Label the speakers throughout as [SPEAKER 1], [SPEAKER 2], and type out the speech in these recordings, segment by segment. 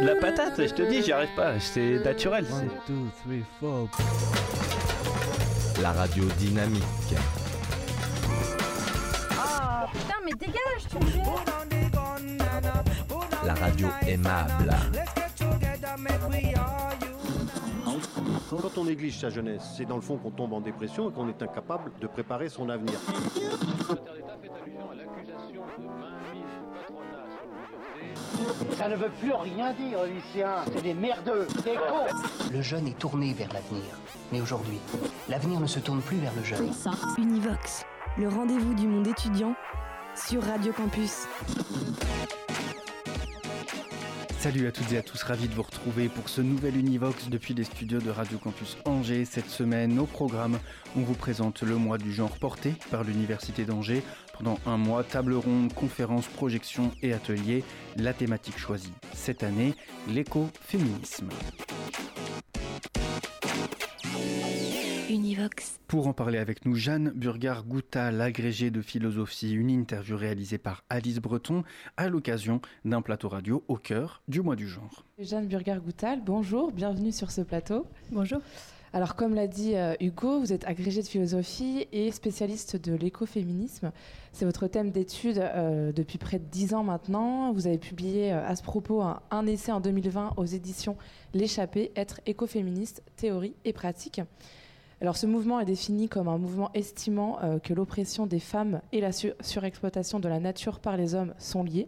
[SPEAKER 1] La patate, je te dis, j'y arrive pas, c'est naturel.
[SPEAKER 2] La radio dynamique.
[SPEAKER 3] Ah putain, mais dégage, tu me fais.
[SPEAKER 2] La radio aimable.
[SPEAKER 4] Quand on néglige sa jeunesse, c'est dans le fond qu'on tombe en dépression et qu'on est incapable de préparer son avenir.
[SPEAKER 5] Ça ne veut plus rien dire, lycéens. C'est des merdeux, des cons. Le jeune est tourné vers l'avenir. Mais aujourd'hui, l'avenir ne se tourne plus vers le jeune.
[SPEAKER 6] Univox, le rendez-vous du monde étudiant sur Radio Campus.
[SPEAKER 7] Salut à toutes et à tous, ravi de vous retrouver pour ce nouvel Univox depuis les studios de Radio Campus Angers. Cette semaine, au programme, on vous présente le mois du genre porté par l'Université d'Angers. Pendant un mois, table ronde, conférences, projections et ateliers. La thématique choisie cette année, l'écoféminisme.
[SPEAKER 6] Univox.
[SPEAKER 7] Pour en parler avec nous, Jeanne Burgard-Gouta, l'agrégée de philosophie, une interview réalisée par Alice Breton à l'occasion d'un plateau radio au cœur du mois du genre.
[SPEAKER 8] Jeanne Burgard-Goutal, bonjour, bienvenue sur ce plateau.
[SPEAKER 9] Bonjour.
[SPEAKER 8] Alors comme l'a dit euh, Hugo, vous êtes agrégée de philosophie et spécialiste de l'écoféminisme. C'est votre thème d'étude euh, depuis près de dix ans maintenant. Vous avez publié euh, à ce propos un, un essai en 2020 aux éditions L'échappée, être écoféministe, théorie et pratique. Alors ce mouvement est défini comme un mouvement estimant euh, que l'oppression des femmes et la su- surexploitation de la nature par les hommes sont liées.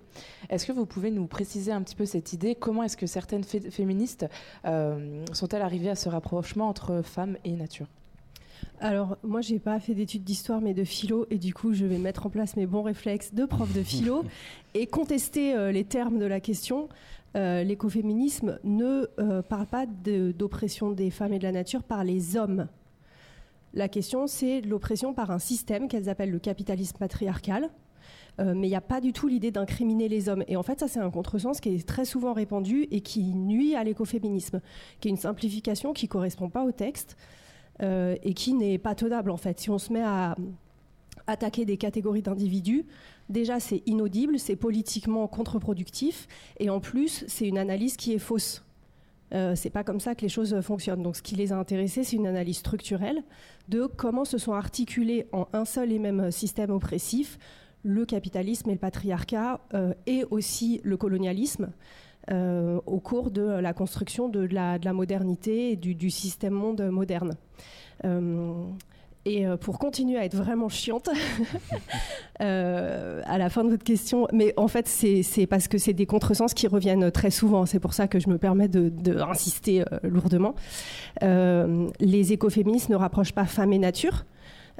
[SPEAKER 8] Est-ce que vous pouvez nous préciser un petit peu cette idée? Comment est-ce que certaines fé- féministes euh, sont-elles arrivées à ce rapprochement entre femmes et nature?
[SPEAKER 9] Alors, moi, j'ai pas fait d'études d'histoire, mais de philo, et du coup, je vais mettre en place mes bons réflexes de prof de philo et contester euh, les termes de la question. Euh, L'écoféminisme ne euh, parle pas de- d'oppression des femmes et de la nature par les hommes. La question, c'est l'oppression par un système qu'elles appellent le capitalisme patriarcal. Euh, mais il n'y a pas du tout l'idée d'incriminer les hommes. Et en fait, ça, c'est un contresens qui est très souvent répandu et qui nuit à l'écoféminisme, qui est une simplification qui ne correspond pas au texte euh, et qui n'est pas tenable, en fait. Si on se met à attaquer des catégories d'individus, déjà, c'est inaudible, c'est politiquement contre-productif, et en plus, c'est une analyse qui est fausse. Euh, c'est pas comme ça que les choses fonctionnent. Donc, ce qui les a intéressés, c'est une analyse structurelle de comment se sont articulés en un seul et même système oppressif le capitalisme et le patriarcat euh, et aussi le colonialisme euh, au cours de la construction de la, de la modernité et du, du système monde moderne. Euh, et euh, pour continuer à être vraiment chiante, euh, à la fin de votre question, mais en fait, c'est parce que c'est des contresens qui reviennent très souvent. C'est pour ça que je me permets de, de insister euh, lourdement. Les écoféministes ne rapprochent pas femme et nature.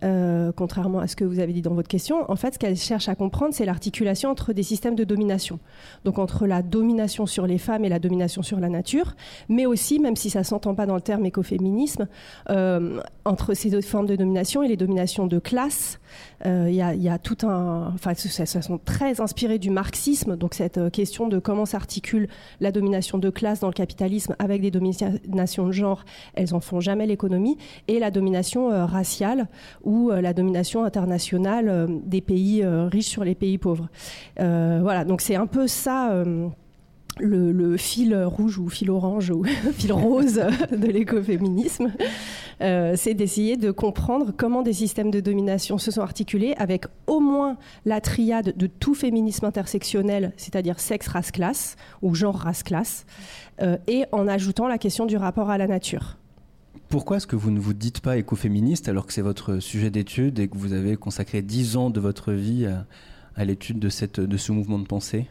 [SPEAKER 9] Euh, contrairement à ce que vous avez dit dans votre question, en fait, ce qu'elles cherchent à comprendre, c'est l'articulation entre des systèmes de domination. Donc entre la domination sur les femmes et la domination sur la nature, mais aussi, même si ça s'entend pas dans le terme écoféminisme, euh, entre ces deux formes de domination et les dominations de classe. Euh, Il il y tout un, enfin, sont très inspirés du marxisme. Donc cette euh, question de comment s'articule la domination de classe dans le capitalisme avec des dominations de genre, elles en font jamais l'économie, et la domination euh, raciale ou euh, la domination internationale euh, des pays euh, riches sur les pays pauvres. Euh, voilà, donc c'est un peu ça. Le, fil rouge ou fil orange ou fil rose de l'écoféminisme, euh, c'est d'essayer de comprendre comment des systèmes de domination se sont articulés avec au moins la triade de tout féminisme intersectionnel, c'est-à-dire sexe, race, classe ou genre, race, classe, euh, et en ajoutant la question du rapport à la nature.
[SPEAKER 7] Pourquoi est-ce que vous ne vous dites pas écoféministe alors que c'est votre sujet d'étude et que vous avez consacré 10 ans de votre vie à, l'étude de ce mouvement de pensée?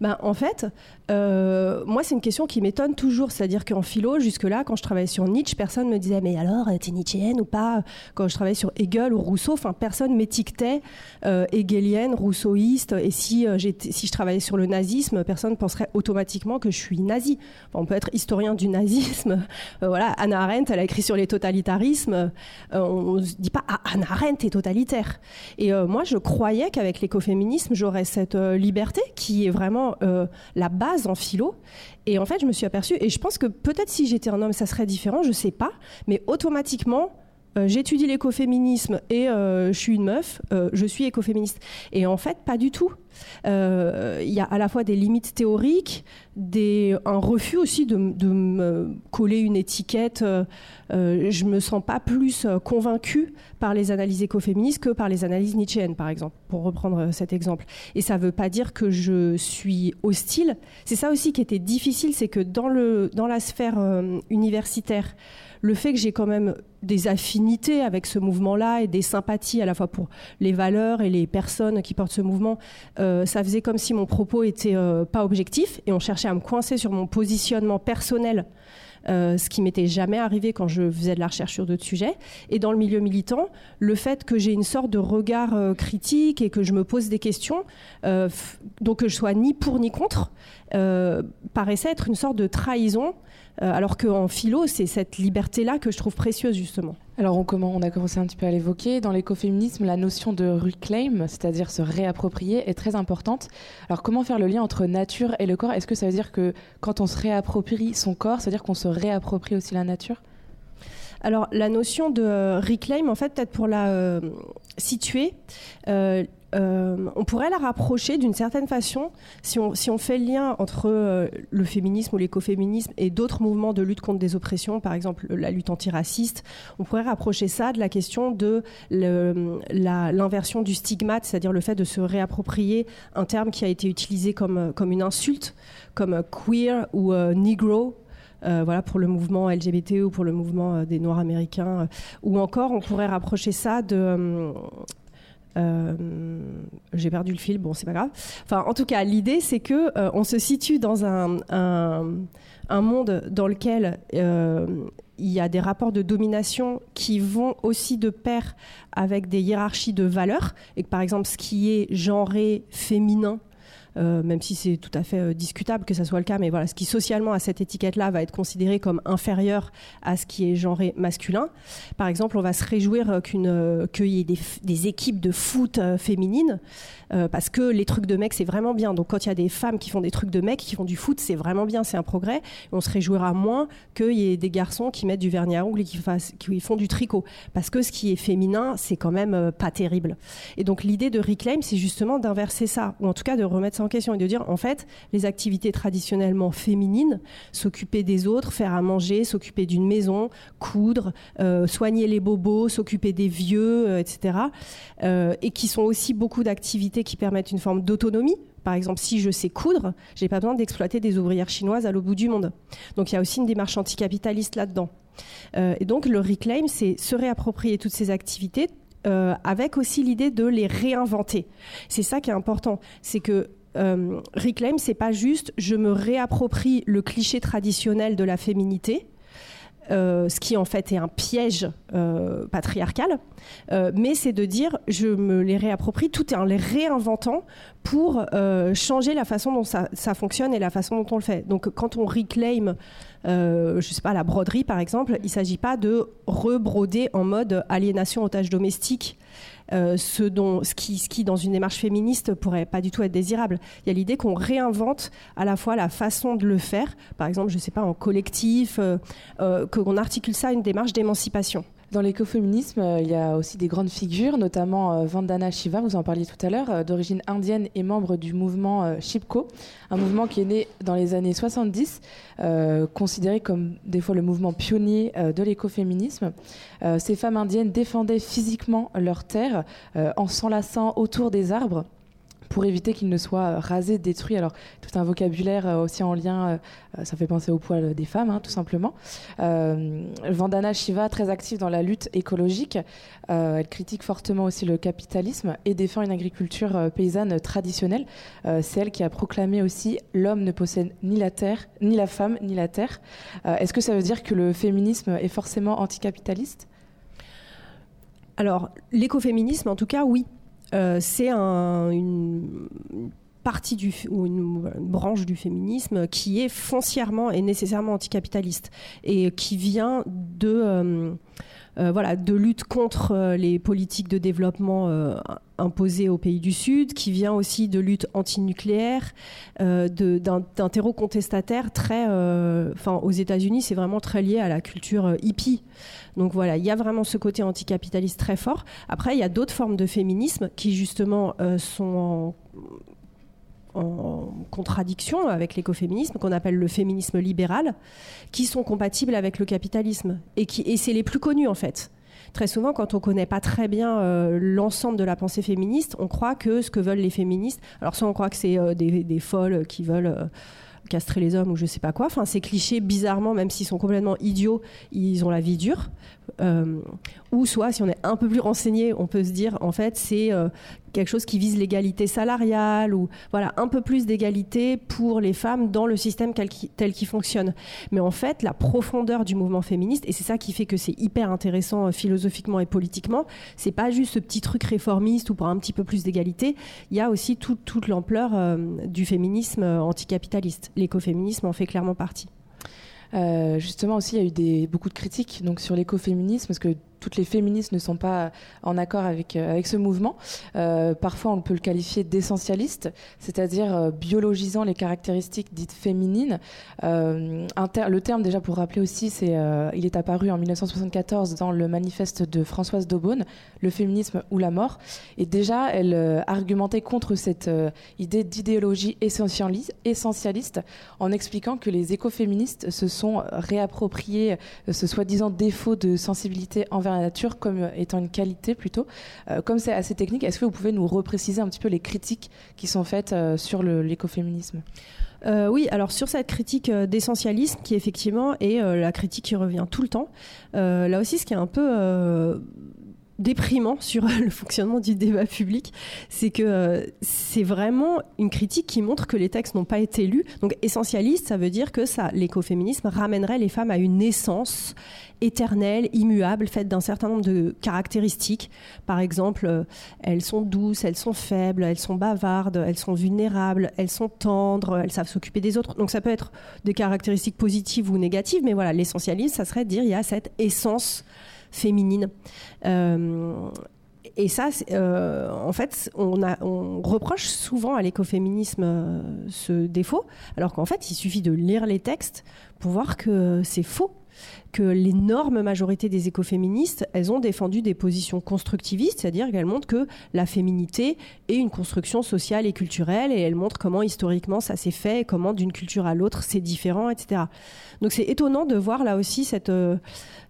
[SPEAKER 9] Ben, en fait, euh, moi, c'est une question qui m'étonne toujours. C'est-à-dire qu'en philo, jusque-là, quand je travaillais sur Nietzsche, personne me disait Mais alors, euh, t'es nietzschéenne ou pas? Quand je travaillais sur Hegel ou Rousseau, enfin, personne m'étiquetait euh, hegelienne, rousseauiste. Et si, euh, je travaillais sur le nazisme, personne penserait automatiquement que je suis nazi. On peut être historien du nazisme. Voilà, Anna Arendt, elle a écrit sur les totalitarismes. On ne se dit pas Ah, Anna Arendt est totalitaire. Et moi, je croyais qu'avec l'écoféminisme, j'aurais cette liberté qui est vraiment euh, la base en philo. Et en fait, je me suis aperçue, et je pense que peut-être si j'étais un homme, ça serait différent, je sais pas, mais automatiquement, euh, j'étudie l'écoféminisme et euh, je suis une meuf, euh, je suis écoféministe. Et en fait, pas du tout. Il y a à la fois des limites théoriques, un refus aussi de, me coller une étiquette. Je me sens pas plus convaincue par les analyses écoféministes que par les analyses nietzschéennes, par exemple, pour reprendre cet exemple. Et ça ne veut pas dire que je suis hostile. C'est ça aussi qui était difficile, c'est que dans, le, dans la sphère universitaire, le fait que j'ai quand même des affinités avec ce mouvement-là et des sympathies à la fois pour les valeurs et les personnes qui portent ce mouvement, euh, ça faisait comme si mon propos était euh, pas objectif et on cherchait à me coincer sur mon positionnement personnel. euh, ce qui m'était jamais arrivé quand je faisais de la recherche sur d'autres sujets. Et dans le milieu militant, le fait que j'ai une sorte de regard critique et que je me pose des questions, donc que je sois ni pour ni contre, paraissait être une sorte de trahison, alors qu'en philo, c'est cette liberté-là que je trouve précieuse justement.
[SPEAKER 8] Alors on, comment, on a commencé un petit peu à l'évoquer. Dans l'écoféminisme, la notion de reclaim, c'est-à-dire se réapproprier, est très importante. Alors comment faire le lien entre nature et le corps? Est-ce que ça veut dire que quand on se réapproprie son corps, ça veut dire qu'on se réapproprie aussi la nature?
[SPEAKER 9] Alors, la notion de euh, reclaim, en fait, peut-être pour la euh, situer, euh, euh, on pourrait la rapprocher d'une certaine façon si on, fait le lien entre euh, le féminisme ou l'écoféminisme et d'autres mouvements de lutte contre des oppressions, par exemple la lutte antiraciste. On pourrait rapprocher ça de la question de l'inversion du stigmate, c'est-à-dire le fait de se réapproprier un terme qui a été utilisé comme, comme une insulte, comme euh, queer ou euh, negro. Euh, voilà pour le mouvement LGBT ou pour le mouvement euh, des Noirs américains, euh, ou encore on pourrait rapprocher ça de euh, j'ai perdu le fil, bon c'est pas grave. Enfin, en tout cas, l'idée c'est que euh, on se situe dans un, un, un monde dans lequel euh, il y a des rapports de domination qui vont aussi de pair avec des hiérarchies de valeurs, et que par exemple ce qui est genré féminin euh, même si c'est tout à fait euh, discutable que ça soit le cas, mais voilà, ce qui socialement a cette étiquette-là va être considéré comme inférieur à ce qui est genré masculin. Par exemple, on va se réjouir euh, qu'une, qu'il y ait des, des équipes de foot féminines, parce que les trucs de mecs, c'est vraiment bien. Donc quand il y a des femmes qui font des trucs de mecs, qui font du foot, c'est vraiment bien, c'est un progrès. On se réjouira moins qu'il y ait des garçons qui mettent du vernis à ongles et qui, qui font du tricot. Parce que ce qui est féminin, c'est quand même pas terrible. Et donc l'idée de Reclaim, c'est justement d'inverser ça, ou en tout cas de remettre en question et de dire, en fait, les activités traditionnellement féminines, s'occuper des autres, faire à manger, s'occuper d'une maison, coudre, euh, soigner les bobos, s'occuper des vieux, euh, etc. euh, et qui sont aussi beaucoup d'activités qui permettent une forme d'autonomie. Par exemple, si je sais coudre, j'ai pas besoin d'exploiter des ouvrières chinoises à l'autre bout du monde. Donc il y a aussi une démarche anticapitaliste là-dedans. Et donc le reclaim, c'est se réapproprier toutes ces activités avec aussi l'idée de les réinventer. C'est ça qui est important, c'est que euh, reclaim, c'est pas juste je me réapproprie le cliché traditionnel de la féminité. euh, ce qui en fait est un piège euh, patriarcal, euh, mais c'est de dire je me les réapproprie tout en les réinventant pour changer la façon dont ça, fonctionne et la façon dont on le fait. Donc quand on reclaim, je sais pas, la broderie par exemple, il s'agit pas de rebroder en mode aliénation otage domestique. Euh, ce, dont, ce, qui, ce qui, dans une démarche féministe, pourrait pas du tout être désirable. Il y a l'idée qu'on réinvente à la fois la façon de le faire, par exemple, je sais pas, en collectif, euh, euh, qu'on articule ça à une démarche d'émancipation.
[SPEAKER 8] Dans l'écoféminisme, euh, il y a aussi des grandes figures, notamment euh, Vandana Shiva, vous en parliez tout à l'heure, euh, d'origine indienne et membre du mouvement Shipko, un mouvement qui est né dans les années 70, euh, considéré comme des fois le mouvement pionnier de l'écoféminisme. Ces femmes indiennes défendaient physiquement leurs terres euh, en s'enlaçant autour des arbres pour éviter qu'ils ne soient euh, rasés, détruits. Alors, tout un vocabulaire euh, aussi en lien, euh, ça fait penser au poil des femmes, hein, tout simplement. Vandana Shiva, très active dans la lutte écologique, elle critique fortement aussi le capitalisme et défend une agriculture paysanne traditionnelle. C'est elle qui a proclamé aussi l'homme ne possède ni la terre, ni la femme, ni la terre. Est-ce que ça veut dire que le féminisme est forcément anticapitaliste?
[SPEAKER 9] Alors, l'écoféminisme, en tout cas, oui. Euh, c'est un- une partie ou une, branche du féminisme qui est foncièrement et nécessairement anticapitaliste et qui vient de, euh, voilà, de lutte contre euh, les politiques de développement euh, imposées aux pays du Sud, qui vient aussi de lutte antinucléaire, euh, d'un terreau contestataire très... euh, Enfin, aux États-Unis, c'est vraiment très lié à la culture euh, hippie. Donc voilà, il y a vraiment ce côté anticapitaliste très fort. Après, il y a d'autres formes de féminisme qui justement euh, sont en en contradiction avec l'écoféminisme, qu'on appelle le féminisme libéral, qui sont compatibles avec le capitalisme. Et, qui, et c'est les plus connus, en fait. Très souvent, quand on ne connaît pas très bien euh, l'ensemble de la pensée féministe, on croit que ce que veulent les féministes, alors soit on croit que c'est euh, des, des, folles qui veulent euh, castrer les hommes ou je sais pas quoi. Enfin, ces clichés, bizarrement, même s'ils sont complètement idiots, ils ont la vie dure. Euh, ou soit, si on est un peu plus renseigné, on peut se dire, en fait, c'est euh, quelque chose qui vise l'égalité salariale ou voilà un peu plus d'égalité pour les femmes dans le système tel qu'il fonctionne. Mais en fait, la profondeur du mouvement féministe, et c'est ça qui fait que c'est hyper intéressant euh, philosophiquement et politiquement, c'est pas juste ce petit truc réformiste ou pour un petit peu plus d'égalité. Il y a aussi toute l'ampleur du féminisme anticapitaliste. L'écoféminisme en fait clairement partie.
[SPEAKER 8] Justement aussi, il y a eu des, beaucoup de critiques donc, sur l'écoféminisme, parce que toutes les féministes ne sont pas en accord avec, euh, avec ce mouvement. Euh, parfois, on peut le qualifier d'essentialiste, c'est-à-dire euh, biologisant les caractéristiques dites féminines. le terme, déjà pour rappeler aussi, c'est, il est apparu en 1974 dans le manifeste de Françoise Daubonne, Le féminisme ou la mort. Et déjà, elle argumentait contre cette idée d'idéologie essentialiste en expliquant que les écoféministes se sont réappropriés ce soi-disant défaut de sensibilité envers la nature comme étant une qualité plutôt. Euh, comme c'est assez technique, est-ce que vous pouvez nous repréciser un petit peu les critiques qui sont faites euh, sur l'écoféminisme?
[SPEAKER 9] Euh, oui, alors sur cette critique d'essentialisme, qui effectivement est la critique qui revient tout le temps, là aussi ce qui est un peu déprimant sur le fonctionnement du débat public, c'est que c'est vraiment une critique qui montre que les textes n'ont pas été lus. Donc essentialiste, ça veut dire que l'écoféminisme ramènerait les femmes à une naissance éternelle, immuable, faite d'un certain nombre de caractéristiques. Par exemple, euh, elles sont douces, elles sont faibles, elles sont bavardes, elles sont vulnérables, elles sont tendres, elles savent s'occuper des autres. Donc ça peut être des caractéristiques positives ou négatives, mais voilà, l'essentialisme, ça serait dire il y a cette essence féminine. Euh, et ça, euh, en fait, on, reproche souvent à l'écoféminisme ce défaut, alors qu'en fait, il suffit de lire les textes pour voir que c'est faux que l'énorme majorité des écoféministes, elles ont défendu des positions constructivistes, c'est-à-dire qu'elles montrent que la féminité est une construction sociale et culturelle, et elles montrent comment historiquement ça s'est fait, comment d'une culture à l'autre c'est différent, etc. Donc c'est étonnant de voir là aussi cette, euh,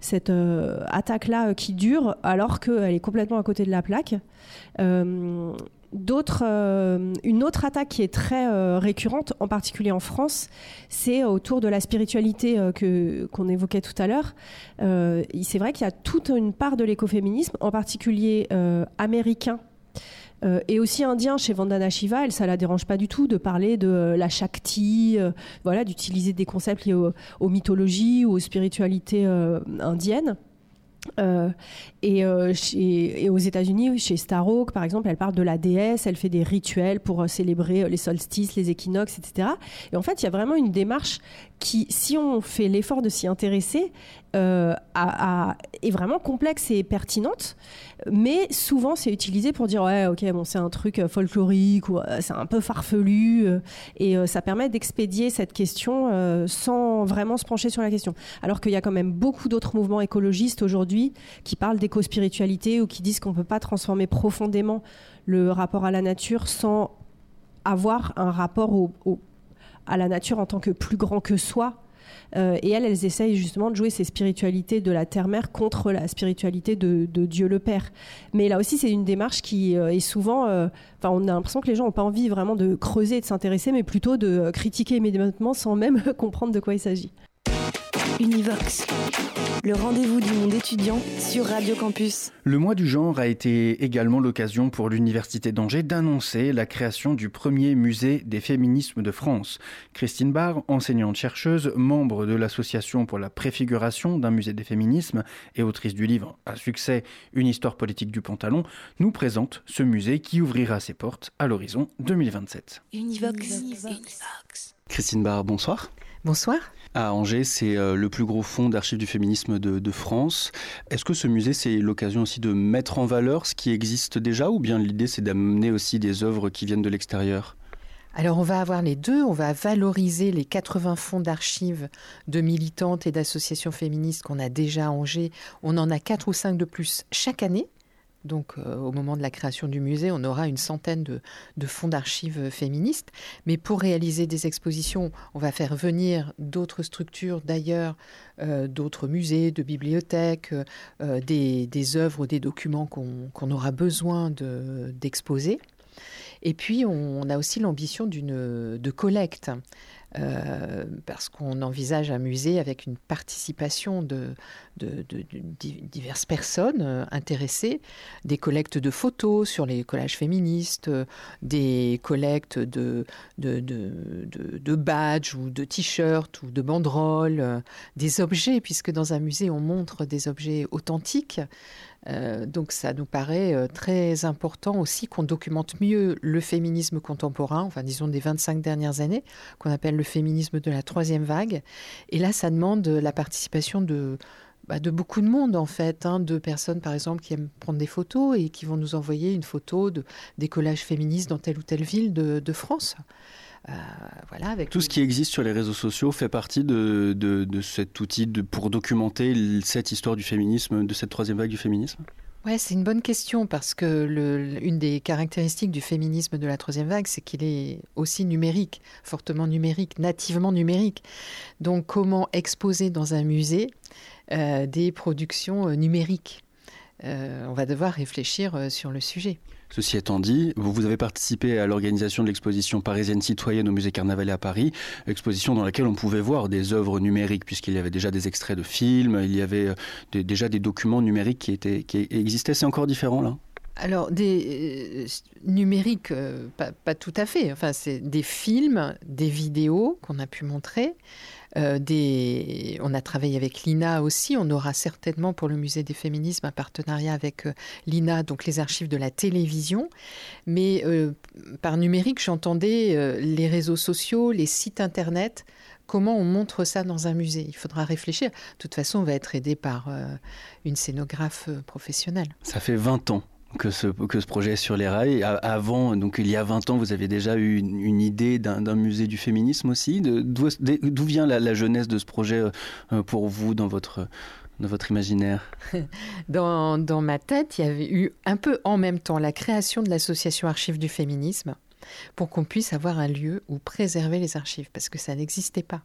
[SPEAKER 9] cette euh, attaque-là euh, qui dure, alors qu'elle est complètement à côté de la plaque. Une autre attaque qui est très euh, récurrente, en particulier en France, c'est autour de la spiritualité euh, que qu'on évoquait tout à l'heure. c'est vrai qu'il y a toute une part de l'écoféminisme, en particulier américain. et aussi indien chez Vandana Shiva, elle, ça la dérange pas du tout de parler de la Shakti, voilà, d'utiliser des concepts liés aux mythologies ou aux spiritualités indiennes. Euh, et, euh, aux États-Unis, chez Starhawk, par exemple, elle parle de la déesse, elle fait des rituels pour euh, célébrer les solstices, les équinoxes, etc. Et en fait, il y a vraiment une démarche qui, si on fait l'effort de s'y intéresser, euh, est vraiment complexe et pertinente, mais souvent c'est utilisé pour dire ouais ok bon c'est un truc folklorique ou euh, c'est un peu farfelu euh, et ça permet d'expédier cette question sans vraiment se pencher sur la question. Alors qu'il y a quand même beaucoup d'autres mouvements écologistes aujourd'hui qui parlent d'éco-spiritualité ou qui disent qu'on peut pas transformer profondément le rapport à la nature sans avoir un rapport à la nature en tant que plus grand que soi. Euh, et elles, elles essayent justement de jouer ces spiritualités de la terre-mère contre la spiritualité de, Dieu le Père. Mais là aussi, c'est une démarche qui euh, est souvent. Euh, enfin, on a l'impression que les gens n'ont pas envie vraiment de creuser et de s'intéresser, mais plutôt de critiquer immédiatement sans même comprendre de quoi il s'agit.
[SPEAKER 6] Univox, le rendez-vous du monde étudiant sur Radio Campus.
[SPEAKER 7] Le mois du genre a été également l'occasion pour l'Université d'Angers d'annoncer la création du premier musée des féminismes de France. Christine Barr, enseignante-chercheuse, membre de l'Association pour la préfiguration d'un musée des féminismes et autrice du livre à succès Une histoire politique du pantalon, nous présente ce musée qui ouvrira ses portes à l'horizon 2027.
[SPEAKER 6] Univox. Univox.
[SPEAKER 1] Christine Barr, bonsoir.
[SPEAKER 10] Bonsoir.
[SPEAKER 1] À Angers, c'est euh, le plus gros fonds d'archives du féminisme de, France. Est-ce que ce musée, c'est l'occasion aussi de mettre en valeur ce qui existe déjà ou bien l'idée, c'est d'amener aussi des œuvres qui viennent de l'extérieur?
[SPEAKER 10] Alors on va avoir les deux, on va valoriser les 80 fonds d'archives de militantes et d'associations féministes qu'on a déjà à Angers. On en a quatre ou cinq de plus chaque année Donc, euh, au moment de la création du musée, on aura une centaine de, fonds d'archives féministes. Mais pour réaliser des expositions, on va faire venir d'autres structures d'ailleurs, euh, d'autres musées, de bibliothèques, euh, des, œuvres, des documents qu'on aura besoin d'exposer. et puis, on, on a aussi l'ambition de collecte. Euh, parce qu'on envisage un musée avec une participation de, diverses personnes euh, intéressées, des collectes de photos sur les collages féministes, euh, des collectes de, de, badges ou de t-shirts ou de banderoles, des objets, puisque dans un musée on montre des objets authentiques. Euh, donc ça nous paraît euh, très important aussi qu'on documente mieux le féminisme contemporain, enfin disons des 25 dernières années, qu'on appelle le féminisme de la troisième vague. Et là, ça demande la participation de, bah, de beaucoup de monde en fait, hein, de personnes par exemple qui aiment prendre des photos et qui vont nous envoyer une photo de, des collages féministes dans telle ou telle ville de France.
[SPEAKER 1] Euh, voilà, avec Tout ce qui existe sur les réseaux sociaux fait partie de, de, cet outil de, pour documenter cette histoire du féminisme, de cette troisième vague du féminisme?
[SPEAKER 10] Ouais, c'est une bonne question parce que le, une des caractéristiques du féminisme de la troisième vague, c'est qu'il est aussi numérique, fortement numérique, nativement numérique. Donc, comment exposer dans un musée euh, des productions euh, numériques? On va devoir réfléchir sur le sujet.
[SPEAKER 1] Ceci étant dit, vous avez participé à l'organisation de l'exposition parisienne citoyenne au musée Carnavalet à Paris, exposition dans laquelle on pouvait voir des œuvres numériques, puisqu'il y avait déjà des extraits de films, il y avait euh, déjà des documents numériques qui, étaient, qui existaient. C'est encore différent là?
[SPEAKER 10] Alors, des euh, numériques, euh, pas, tout à fait. Enfin, c'est des films, des vidéos qu'on a pu montrer. Euh. On a travaillé avec l'INA aussi. On aura certainement pour le musée des féminismes un partenariat avec l'INA, donc les archives de la télévision. Mais par numérique, j'entendais les réseaux sociaux, les sites internet comment on montre ça dans un musée? Il faudra réfléchir. De toute façon, on va être aidé par une scénographe professionnelle.
[SPEAKER 1] Ça fait 20 ans que ce, que ce projet est sur les rails. Avant, donc il y a 20 ans, vous avez déjà eu une, idée d'un musée du féminisme aussi. D'où vient la, jeunesse de ce projet euh, pour vous dans votre, dans votre imaginaire?
[SPEAKER 10] Dans, dans ma tête, il y avait eu un peu en même temps la création de l'association Archives du féminisme pour qu'on puisse avoir un lieu où préserver les archives, parce que ça n'existait pas.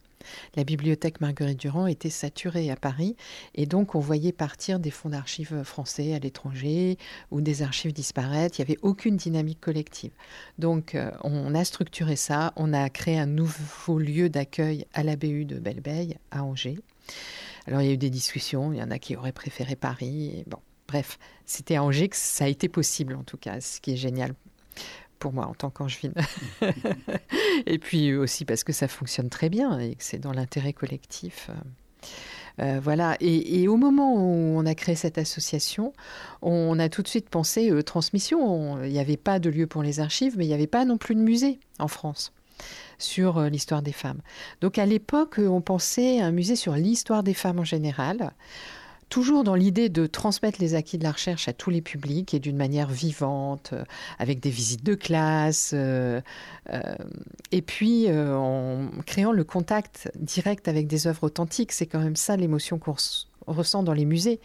[SPEAKER 10] La bibliothèque Marguerite Durand était saturée à Paris, et donc on voyait partir des fonds d'archives français à l'étranger ou des archives disparaître. Il n'y avait aucune dynamique collective. Donc euh, on a structuré ça, on a créé un nouveau lieu d'accueil à la BU de Belleveille, à Angers. Alors il y a eu des discussions, il y en a qui auraient préféré Paris. bon, bref, c'était à Angers que ça a été possible en tout cas, ce qui est génial pour moi en tant qu'angevine. et puis aussi parce que ça fonctionne très bien et que c'est dans l'intérêt collectif. Euh, voilà. Et, au moment où on a créé cette association, on a tout de suite pensé euh, transmission. Il n'y avait pas de lieu pour les archives, mais il n'y avait pas non plus de musée en France sur euh, l'histoire des femmes. Donc à l'époque, on pensait un musée sur l'histoire des femmes en général toujours dans l'idée de transmettre les acquis de la recherche à tous les publics et d'une manière vivante, euh, avec des visites de classe, euh, euh, et puis en créant le contact direct avec des œuvres authentiques. C'est quand même ça l'émotion qu'on ressent dans les musées,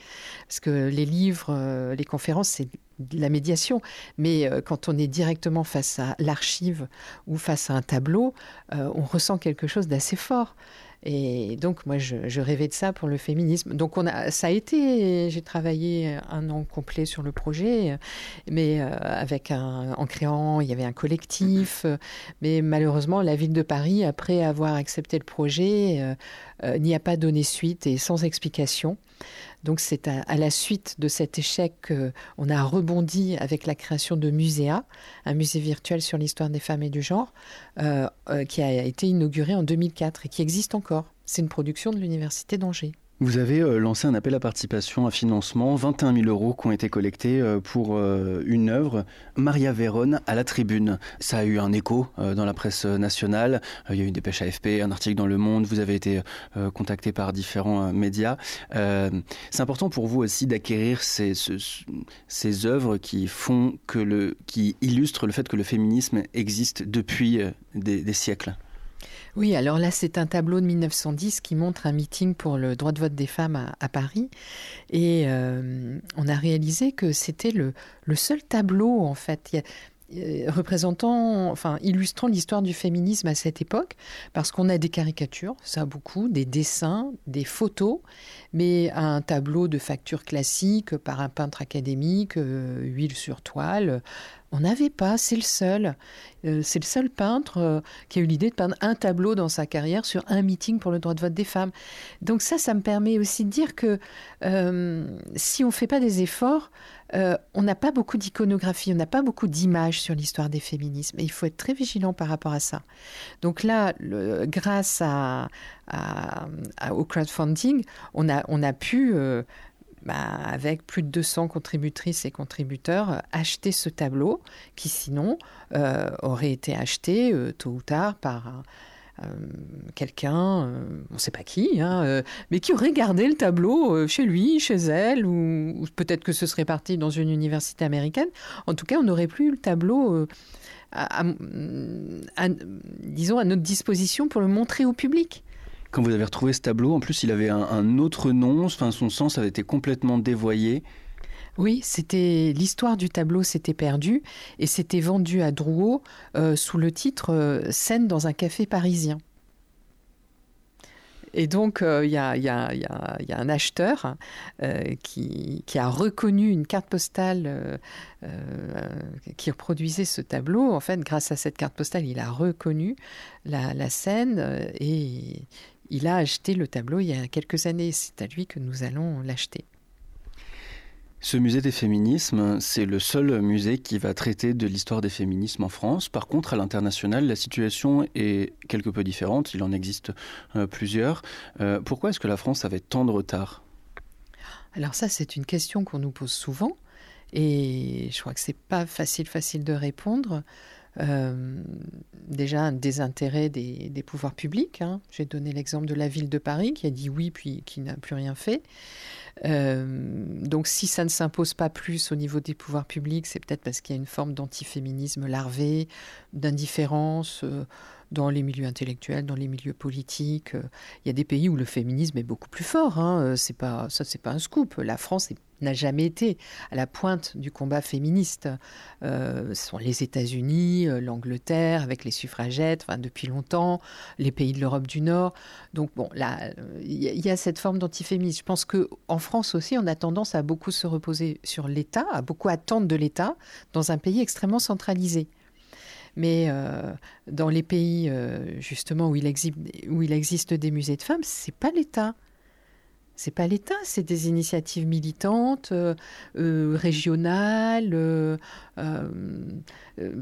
[SPEAKER 10] parce que les livres, les conférences, c'est la médiation, mais quand on est directement face à l'archive ou face à un tableau, on ressent quelque chose d'assez fort. Et donc, moi, je, rêvais de ça pour le féminisme. Donc, on a, ça a été, j'ai travaillé un an complet sur le projet, mais euh, avec un, en créant, il y avait un collectif. Mais malheureusement, la ville de Paris, après avoir accepté le projet, euh, euh, n'y a pas donné suite et sans explication. Donc c'est à, la suite de cet échec qu'on a rebondi avec la création de Muséa, un musée virtuel sur l'histoire des femmes et du genre, qui a été inauguré en 2004 et qui existe encore. C'est une production de l'Université d'Angers.
[SPEAKER 1] Vous avez euh, lancé un appel à participation, à financement, 21 000 euros qui ont été collectés euh, pour euh, une œuvre, Maria Vérone à la tribune. Ça a eu un écho dans la presse nationale, il y a eu des pêches AFP, un article dans Le Monde, vous avez été contacté par différents médias. C'est important pour vous aussi d'acquérir ces, ces œuvres qui font que le, qui illustrent le fait que le féminisme existe depuis des siècles.
[SPEAKER 10] Oui, alors là, c'est un tableau de 1910 qui montre un meeting pour le droit de vote des femmes à, Paris. Et euh, on a réalisé que c'était le, seul tableau, en fait. Représentant, enfin illustrant l'histoire du féminisme à cette époque, parce qu'on a des caricatures, ça beaucoup, des dessins, des photos, mais un tableau de facture classique par un peintre académique, euh, huile sur toile, on n'avait pas, c'est le seul. Euh, c'est le seul peintre qui a eu l'idée de peindre un tableau dans sa carrière sur un meeting pour le droit de vote des femmes. Donc ça, ça me permet aussi de dire que si on ne fait pas des efforts, euh, on n'a pas beaucoup d'iconographie, on n'a pas beaucoup d'images sur l'histoire des féminismes. Et il faut être très vigilant par rapport à ça. Donc là, grâce au crowdfunding, on a, pu, euh, bah, avec plus de 200 contributrices et contributeurs, acheter ce tableau qui sinon euh, aurait été acheté tôt ou tard par quelqu'un, euh, on ne sait pas qui, hein, euh, mais qui aurait gardé le tableau chez lui, chez elle, ou, peut-être que ce serait parti dans une université américaine. En tout cas, on n'aurait plus le tableau, disons, à notre disposition pour le montrer au public.
[SPEAKER 1] Quand vous avez retrouvé ce tableau, en plus, il avait un, un autre nom, enfin, son sens avait été complètement dévoyé.
[SPEAKER 10] Oui, c'était l'histoire du tableau s'était perdue et c'était vendu à Drouot euh, sous le titre euh, Scène dans un café parisien. Et donc, euh, il y, a, un acheteur qui, a reconnu une carte postale qui reproduisait ce tableau. En fait, grâce à cette carte postale, il a reconnu la scène et il a acheté le tableau il y a quelques années. C'est à lui que nous allons l'acheter.
[SPEAKER 1] Ce musée des féminismes, c'est le seul musée qui va traiter de l'histoire des féminismes en France. Par contre, à l'international, la situation est quelque peu différente. Il en existe euh, plusieurs. Euh, pourquoi est-ce que la France avait tant de retard?
[SPEAKER 10] Alors ça, c'est une question qu'on nous pose souvent. Et je crois que c'est pas facile, facile de répondre. Euh, déjà un désintérêt des, des pouvoirs publics. Hein. J'ai donné l'exemple de la ville de Paris qui a dit oui puis qui n'a plus rien fait. Euh, donc si ça ne s'impose pas plus au niveau des pouvoirs publics, c'est peut-être parce qu'il y a une forme d'antiféminisme larvé, d'indifférence. Euh, dans les milieux intellectuels, dans les milieux politiques. Euh, il y a des pays où le féminisme est beaucoup plus fort. Hein. C'est pas ça, c'est pas un scoop. La France n'a jamais été à la pointe du combat féministe. Euh, ce sont les États-Unis, euh, l'Angleterre avec les suffragettes, enfin, depuis longtemps, les pays de l'Europe du Nord. Donc bon, là, il y, a cette forme d'antiféminisme. Je pense que en France aussi, on a tendance à beaucoup se reposer sur l'État, à beaucoup attendre de l'État dans un pays extrêmement centralisé. Mais euh, dans les pays justement où il, existe, où il existe des musées de femmes, c'est pas l'État c'est pas l'État, c'est des initiatives militantes, euh, euh, régionales. Euh,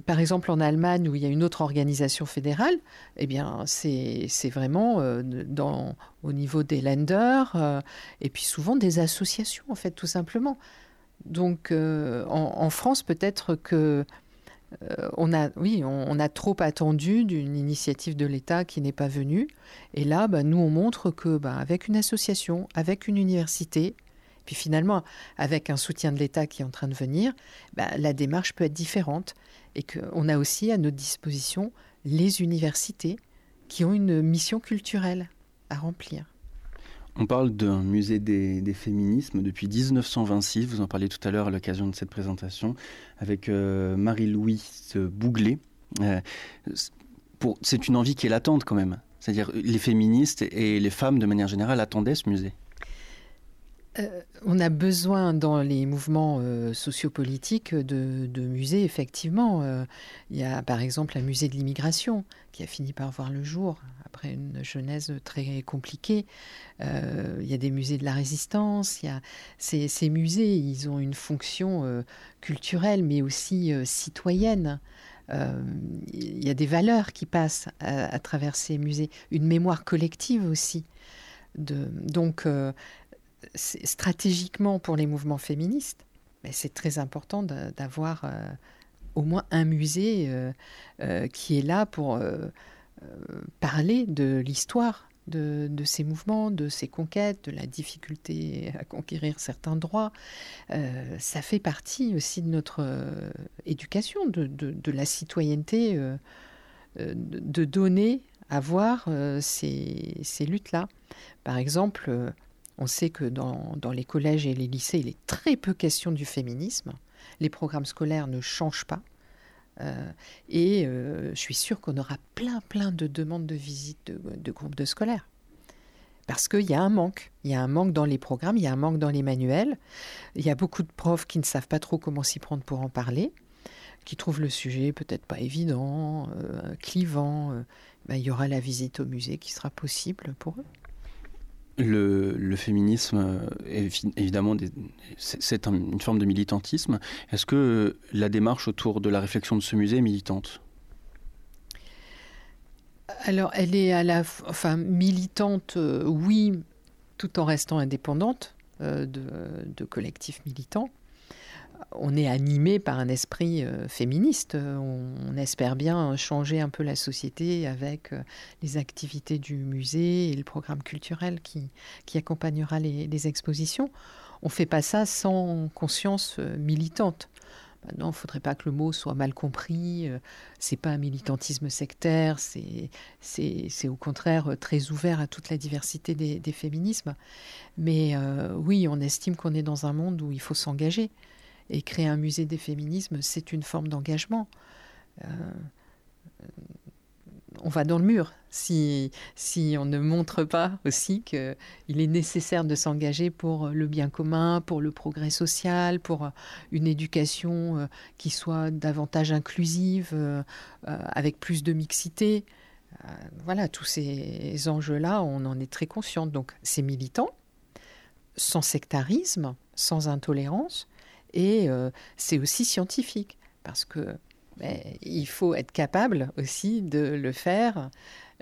[SPEAKER 10] par exemple, en Allemagne, où il y a une autre organisation fédérale, eh bien, c'est vraiment dans, au niveau des lenders et puis souvent des associations, en fait, tout simplement. Donc, en, France, peut-être que euh, on a, trop attendu d'une initiative de l'État qui n'est pas venue. Et là, bah, nous, on montre que, bah, avec une association, avec une université, puis finalement, avec un soutien de l'État qui est en train de venir, bah, la démarche peut être différente. Et qu'on a aussi à notre disposition les universités qui ont une mission culturelle à remplir.
[SPEAKER 1] On parle d'un musée des, féminismes depuis 1926. Vous en parliez tout à l'heure à l'occasion de cette présentation avec euh, Marie-Louise Bouglet. Euh, c'est une envie qui est latente quand même. C'est-à-dire les féministes et les femmes de manière générale attendaient ce musée.
[SPEAKER 10] Euh, on a besoin dans les mouvements euh, sociopolitiques de, musées, effectivement. Il y a par exemple un musée de l'immigration qui a fini par voir le jour après une genèse très compliquée. il y a des musées de la résistance. Il y a ces, musées, ils ont une fonction culturelle, mais aussi citoyenne. il y a des valeurs qui passent à, travers ces musées, une mémoire collective aussi. Donc, stratégiquement pour les mouvements féministes, c'est très important d'avoir euh, au moins un musée euh, euh, qui est là pour parler de l'histoire de, ces mouvements, de ces conquêtes, de la difficulté à conquérir certains droits. ça fait partie aussi de notre éducation, de, la citoyenneté, de donner avoir euh, ces, luttes-là. Par exemple, euh, on sait que dans, les collèges et les lycées, il est très peu question du féminisme. Les programmes scolaires ne changent pas. Euh, et je suis sûre qu'on aura plein, plein de demandes de visite de, groupes de scolaires. Parce qu'il y a un manque. Il y a un manque dans les programmes, il y a un manque dans les manuels. Il y a beaucoup de profs qui ne savent pas trop comment s'y prendre pour en parler, qui trouvent le sujet peut-être pas évident, euh, clivant. Euh, ben, il y aura la visite au musée qui sera possible pour eux.
[SPEAKER 1] Le, féminisme, est, évidemment, c'est une forme de militantisme. Est-ce que la démarche autour de la réflexion de ce musée est militante?
[SPEAKER 10] Alors, elle est à la, enfin, militante, euh, oui, tout en restant indépendante euh, de, collectifs militants. On est animé par un esprit euh, féministe. On, espère bien changer un peu la société avec euh, les activités du musée et le programme culturel qui, qui accompagnera les, expositions. On ne fait pas ça sans conscience euh, militante. Maintenant, il ne faudrait pas que le mot soit mal compris. C'est pas un militantisme sectaire, c'est au contraire très ouvert à toute la diversité des, féminismes. Mais oui, on estime qu'on est dans un monde où il faut s'engager. Et créer un musée des féminismes, c'est une forme d'engagement. Euh, on va dans le mur si, on ne montre pas aussi qu'il est nécessaire de s'engager pour le bien commun, pour le progrès social, pour une éducation euh, qui soit davantage inclusive, euh, avec plus de mixité. Voilà, tous ces enjeux-là, on en est très conscient. Donc c'est militant, sans sectarisme, sans intolérance, et euh, c'est aussi scientifique, parce que ben, il faut être capable aussi de le faire.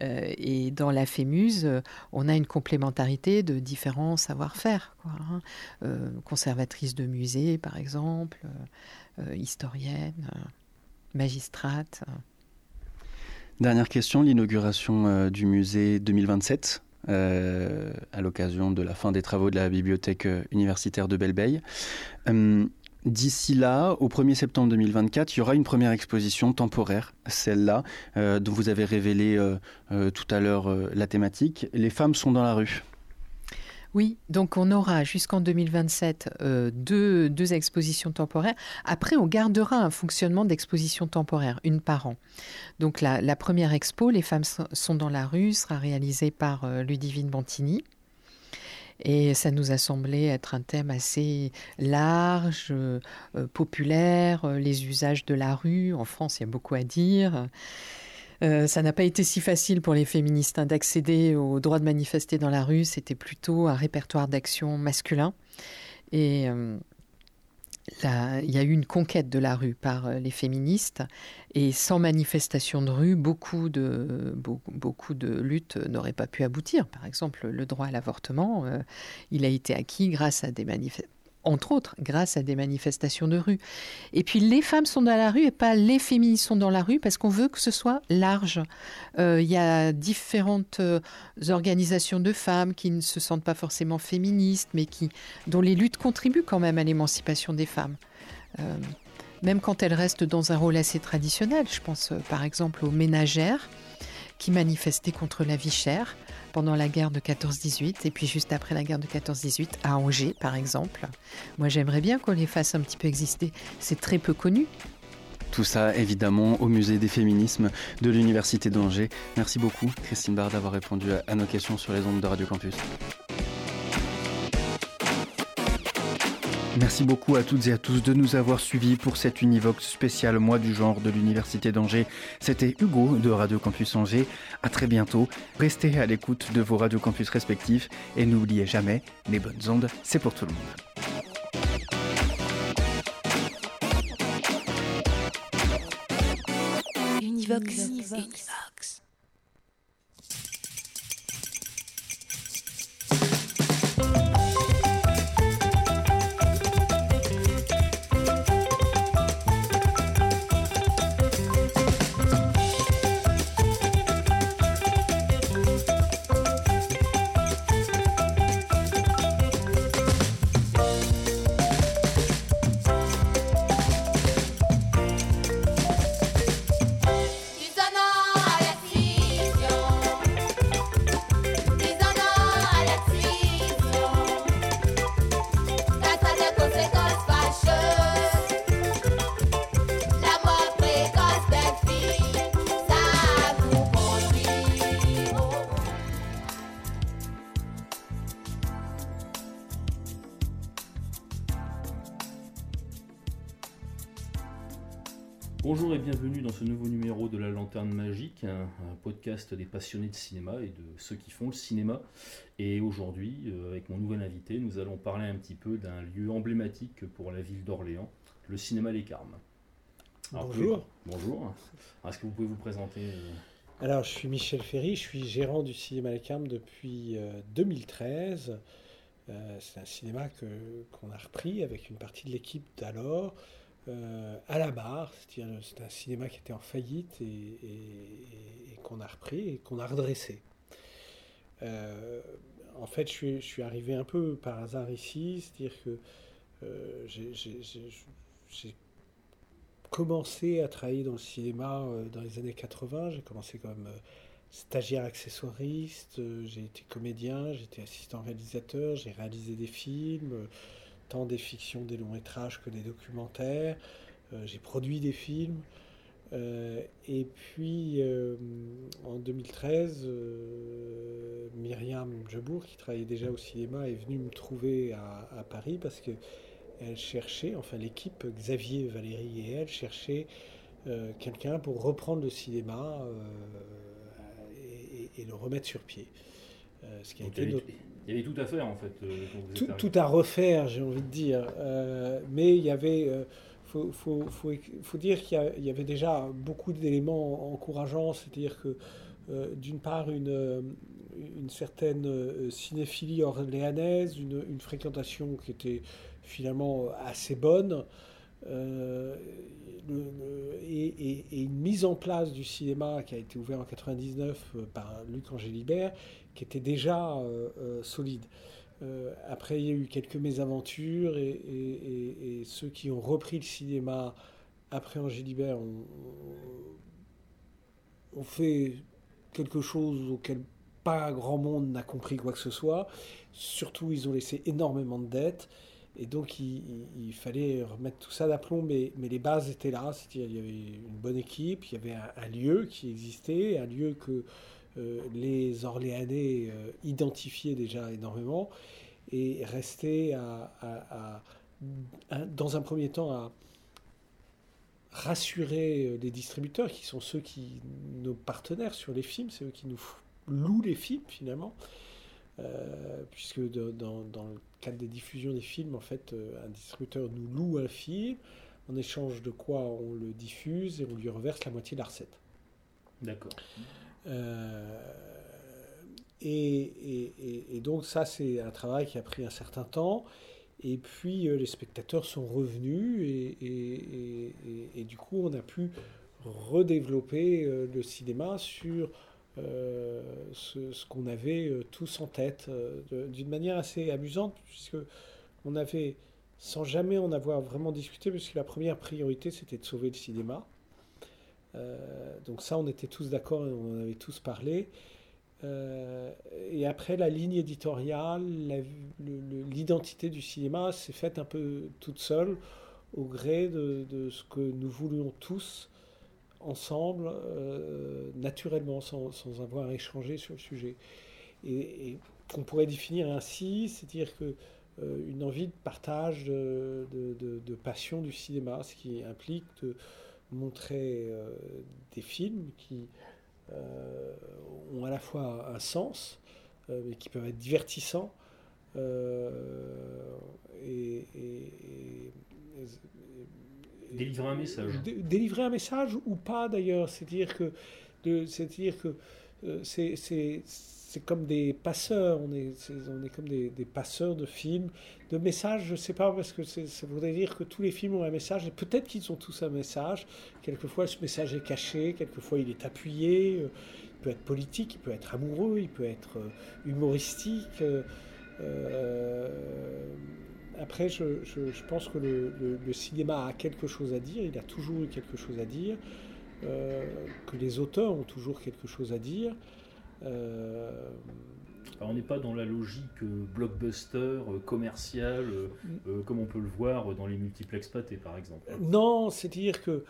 [SPEAKER 10] Euh, et dans la FEMUSE, on a une complémentarité de différents savoir-faire. Hein. Euh, conservatrice de musée, par exemple, euh, historienne, magistrate.
[SPEAKER 1] Dernière question, l'inauguration euh, du musée 2027 euh, à l'occasion de la fin des travaux de la bibliothèque universitaire de Belleveille. Euh, D'ici là, au 1er septembre 2024, il y aura une première exposition temporaire, celle-là, euh, dont vous avez révélé euh, euh, tout à l'heure la thématique. Les femmes sont dans la rue.
[SPEAKER 10] Oui, donc on aura jusqu'en 2027 euh, deux, deux, expositions temporaires. Après, on gardera un fonctionnement d'exposition temporaire, une par an. Donc la, la, première expo, Les femmes sont dans la rue, sera réalisée par euh, Ludivine Bantini. Et ça nous a semblé être un thème assez large, euh, populaire, les usages de la rue. En France, il y a beaucoup à dire. Euh, ça n'a pas été si facile pour les féministes hein, d'accéder au droit de manifester dans la rue. C'était plutôt un répertoire d'action masculin. Et euh, il y a eu une conquête de la rue par euh, les féministes. Et sans manifestation de rue, beaucoup de, luttes n'auraient pas pu aboutir. Par exemple, le droit à l'avortement, il a été acquis grâce à des manifestations entre autres grâce à des manifestations de rue. Et puis les femmes sont dans la rue et pas les féministes sont dans la rue parce qu'on veut que ce soit large. Euh, il y a différentes euh, organisations de femmes qui ne se sentent pas forcément féministes, mais qui, dont les luttes contribuent quand même à l'émancipation des femmes. Euh, même quand elles restent dans un rôle assez traditionnel. Je pense par exemple aux ménagères qui manifestaient contre la vie chère pendant la guerre de 14-18 et puis juste après la guerre de 14-18 à Angers par exemple. Moi j'aimerais bien qu'on les fasse un petit peu exister. C'est très peu connu.
[SPEAKER 1] Tout ça évidemment au musée des féminismes de l'université d'Angers. Merci beaucoup Christine Barre d'avoir répondu à nos questions sur les ondes de Radio Campus.
[SPEAKER 7] Merci beaucoup à toutes et à tous de nous avoir suivis pour cette Univox spéciale mois du genre de l'Université d'Angers. C'était Hugo de Radio Campus Angers. À très bientôt. Restez à l'écoute de vos Radio Campus respectifs et n'oubliez jamais, les bonnes ondes, c'est pour tout le monde.
[SPEAKER 6] Univox. Univox.
[SPEAKER 11] Bonjour et bienvenue dans ce nouveau numéro de La Lanterne Magique, un, podcast des passionnés de cinéma et de ceux qui font le cinéma. Et aujourd'hui, euh, avec mon nouvel invité, nous allons parler un petit peu d'un lieu emblématique pour la ville d'Orléans, le cinéma Les Carmes.
[SPEAKER 12] bonjour.
[SPEAKER 11] bonjour. Est-ce que vous pouvez vous présenter euh
[SPEAKER 12] Alors, je suis Michel Ferry, je suis gérant du cinéma Les Carmes depuis 2013. Euh, c'est un cinéma qu'on a repris avec une partie de l'équipe d'alors. Euh, à la barre, c'est-à-dire c'est un cinéma qui était en faillite et, qu'on a repris et qu'on a redressé. Euh, en fait, je suis, arrivé un peu par hasard ici, c'est-à-dire que euh, j'ai commencé à travailler dans le cinéma dans les années 80. J'ai commencé comme stagiaire accessoiriste, j'ai été comédien, j'étais assistant réalisateur, j'ai réalisé des films tant des fictions, des longs métrages que des documentaires. Euh, j'ai produit des films. Euh, et puis euh, en 2013, Myriam Jebour, qui travaillait déjà au cinéma, est venue me trouver à, Paris parce que elle cherchait, enfin l'équipe, Xavier, Valérie et elle cherchaient quelqu'un pour reprendre le cinéma et, le remettre sur pied.
[SPEAKER 11] ce qui a été notre... Il y avait tout à faire en fait.
[SPEAKER 12] Euh, tout, à refaire, j'ai envie de dire. Euh, mais il y avait. Il euh, faut, dire qu'il y, avait déjà beaucoup d'éléments encourageants, c'est-à-dire que d'une part une, une certaine cinéphilie orléanaise, une, une, fréquentation qui était finalement assez bonne. Et, une mise en place du cinéma qui a été ouvert en 99 par Luc Angélibert, qui était déjà euh, euh, solide. Euh, après, il y a eu quelques mésaventures et, ceux qui ont repris le cinéma après Angélibert ont, fait quelque chose auquel pas grand monde n'a compris quoi que ce soit. Surtout, ils ont laissé énormément de dettes. Et donc, il, fallait remettre tout ça d'aplomb, mais, mais, les bases étaient là. C'est-à-dire, il y avait une bonne équipe, il y avait un lieu qui existait, un lieu que euh, les Orléanais euh, identifiaient déjà énormément et restaient à, dans un premier temps à rassurer euh, les distributeurs qui sont ceux qui nos partenaires sur les films, c'est eux qui nous louent les films finalement. puisque dans, le cadre des diffusions des films, en fait, un distributeur nous loue un film, en échange de quoi on le diffuse et on lui reverse la moitié de la recette.
[SPEAKER 11] D'accord.
[SPEAKER 12] Euh, et, donc ça, c'est un travail qui a pris un certain temps. Et puis euh, les spectateurs sont revenus et, du coup on a pu redévelopper euh, le cinéma sur ce, qu'on avait tous en tête d'une manière assez amusante puisque on avait, sans jamais en avoir vraiment discuté, puisque la première priorité c'était de sauver le cinéma. Euh, donc ça, on était tous d'accord, on en avait tous parlé. Euh, et après, la ligne éditoriale, l'identité du cinéma s'est faite un peu toute seule au gré de, ce que nous voulions tous ensemble, euh, naturellement, sans, avoir échangé sur le sujet. Et, qu'on pourrait définir ainsi, c'est-à-dire que une envie de partage de, passion du cinéma, ce qui implique de montrer euh, des films qui euh, ont à la fois un sens, euh, mais qui peuvent être divertissants.
[SPEAKER 11] Délivrer un message.
[SPEAKER 12] délivrer un message ou pas d'ailleurs, c'est-à-dire que c'est-à-dire que c'est c'est comme des passeurs, on est, on est comme des, passeurs de films, de messages, je ne sais pas, parce que ça voudrait dire que tous les films ont un message, et peut-être qu'ils ont tous un message, quelquefois ce message est caché, quelquefois il est appuyé, euh, il peut être politique, il peut être amoureux, il peut être euh, humoristique. Euh, après, je, pense que le, cinéma a quelque chose à dire, il a toujours eu quelque chose à dire, que les auteurs ont toujours quelque chose à dire.
[SPEAKER 11] Euh, on n'est pas dans la logique euh, blockbuster, euh, commercial, comme on peut le voir dans les multiplex pâtés par exemple.
[SPEAKER 12] Non, c'est-à-dire que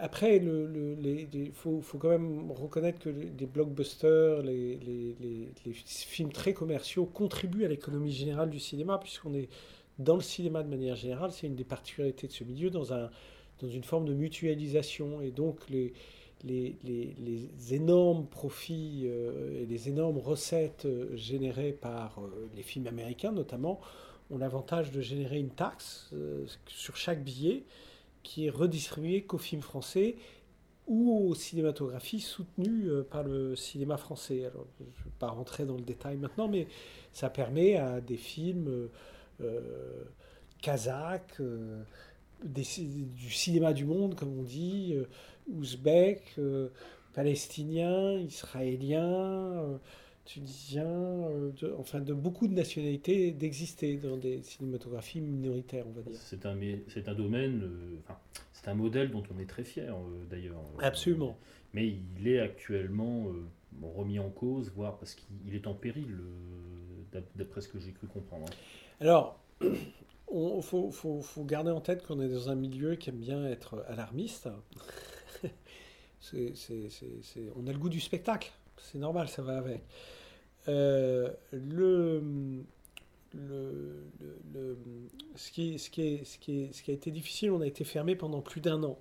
[SPEAKER 12] après, il faut, quand même reconnaître que les, blockbusters, les, les, films très commerciaux contribuent à l'économie générale du cinéma, puisqu'on est dans le cinéma de manière générale, c'est une des particularités de ce milieu, dans un dans une forme de mutualisation. Et donc les, énormes profits euh, et les énormes recettes euh, générées par euh, les films américains notamment ont l'avantage de générer une taxe sur chaque billet qui est redistribuée qu'aux films français ou aux cinématographies soutenues par le cinéma français. Alors, je ne vais pas rentrer dans le détail maintenant, mais ça permet à des films kazakhs, du cinéma du monde, comme on dit, euh, palestiniens, israéliens, euh, tunisiens, euh, enfin de beaucoup de nationalités d'exister dans des cinématographies minoritaires, on va dire.
[SPEAKER 11] C'est un, c'est un domaine, c'est un modèle dont on est très fier d'ailleurs.
[SPEAKER 12] Absolument.
[SPEAKER 11] mais il est actuellement remis en cause, voire parce qu'il est en péril, d'après ce que j'ai cru comprendre. Hein.
[SPEAKER 12] Alors, il faut, faut, faut, garder en tête qu'on est dans un milieu qui aime bien être alarmiste on a le goût du spectacle, c'est normal, ça va avec. Euh, le, le, ce, qui, ce, qui est, ce, qui est, ce qui a été difficile, on a été fermé pendant plus d'un an.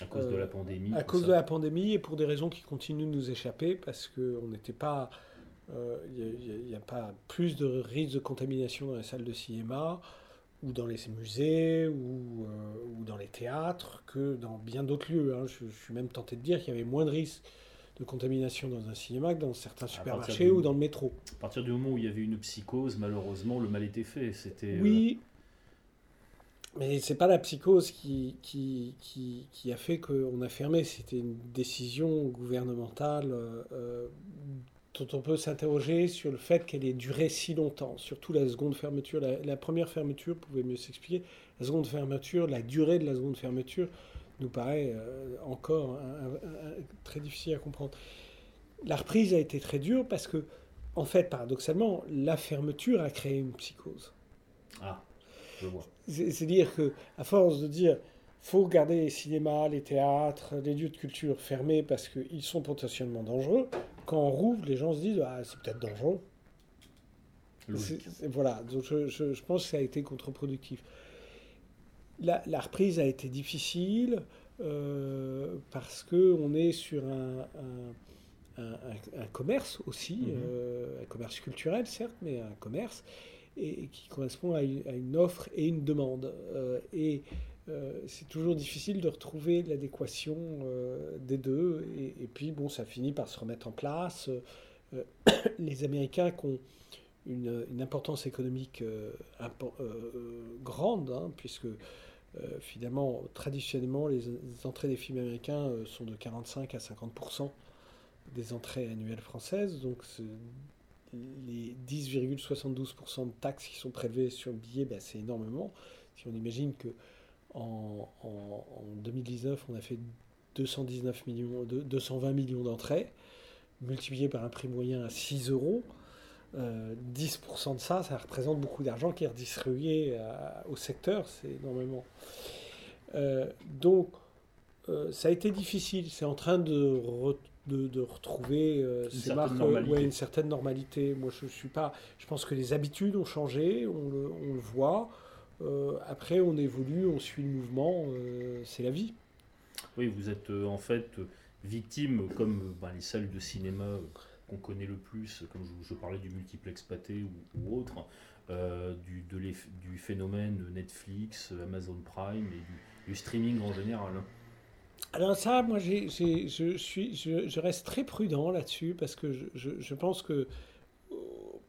[SPEAKER 11] À cause de la pandémie.
[SPEAKER 12] À cause de la pandémie et pour des raisons qui continuent de nous échapper parce qu'on n'était pas. Il euh, n'y a, a, pas plus de risque de contamination dans les salles de cinéma ou dans les musées, ou, euh, ou, dans les théâtres, que dans bien d'autres lieux. Hein. Je, suis même tenté de dire qu'il y avait moins de risques de contamination dans un cinéma que dans certains supermarchés ou dans le métro.
[SPEAKER 11] À partir du moment où il y avait une psychose, malheureusement, le mal était fait. C'était,
[SPEAKER 12] oui, euh... mais c'est pas la psychose qui, qui, qui, qui a fait qu'on a fermé. C'était une décision gouvernementale euh, dont on peut s'interroger sur le fait qu'elle ait duré si longtemps, surtout la seconde fermeture. La, première fermeture pouvait mieux s'expliquer? La seconde fermeture, la durée de la seconde fermeture nous paraît euh, encore très difficile à comprendre. La reprise a été très dure parce que, en fait, paradoxalement, la fermeture a créé une psychose.
[SPEAKER 11] Ah, je vois.
[SPEAKER 12] C'est-à-dire que, à force de dire faut garder les cinémas, les théâtres, les lieux de culture fermés parce qu'ils sont potentiellement dangereux. Quand on rouvre, les gens se disent ah, c'est peut-être dangereux. voilà, donc je, pense que ça a été contre-productif. La, reprise a été difficile euh, parce qu'on est sur un, un, commerce aussi, mm-hmm. euh, un commerce culturel certes, mais un commerce, et, qui correspond à une, offre et une demande. Euh, et euh, c'est toujours difficile de retrouver l'adéquation euh, des deux. Et, puis, bon, ça finit par se remettre en place. Euh, les Américains qui ont une, importance économique grande, hein, puisque finalement, traditionnellement, les, entrées des films américains sont de 45 à 50% des entrées annuelles françaises. Donc, les 10,72% de taxes qui sont prélevées sur le billet, ben, c'est énormément. Si on imagine que en, 2019, on a fait 219 millions, 220 millions d'entrées, multiplié par un prix moyen à 6 euros. 10% euh, de ça, ça représente beaucoup d'argent qui est redistribué au secteur, c'est énormément. Euh, donc, euh, ça a été difficile, c'est en train de, de, retrouver une, marques, une certaine normalité. Moi, je, suis pas. Je pense que les habitudes ont changé, on le, on le voit. Euh, après, on évolue, on suit le mouvement, euh, c'est la vie.
[SPEAKER 11] Oui, vous êtes euh, en fait victime, comme ben, les salles de cinéma qu'on connaît le plus, comme je, parlais du multiplex pâté ou, autre, du, du, phénomène Netflix, Amazon Prime et du, streaming en général.
[SPEAKER 12] Alors ça, moi, je, suis, je, reste très prudent là-dessus parce que je, pense que,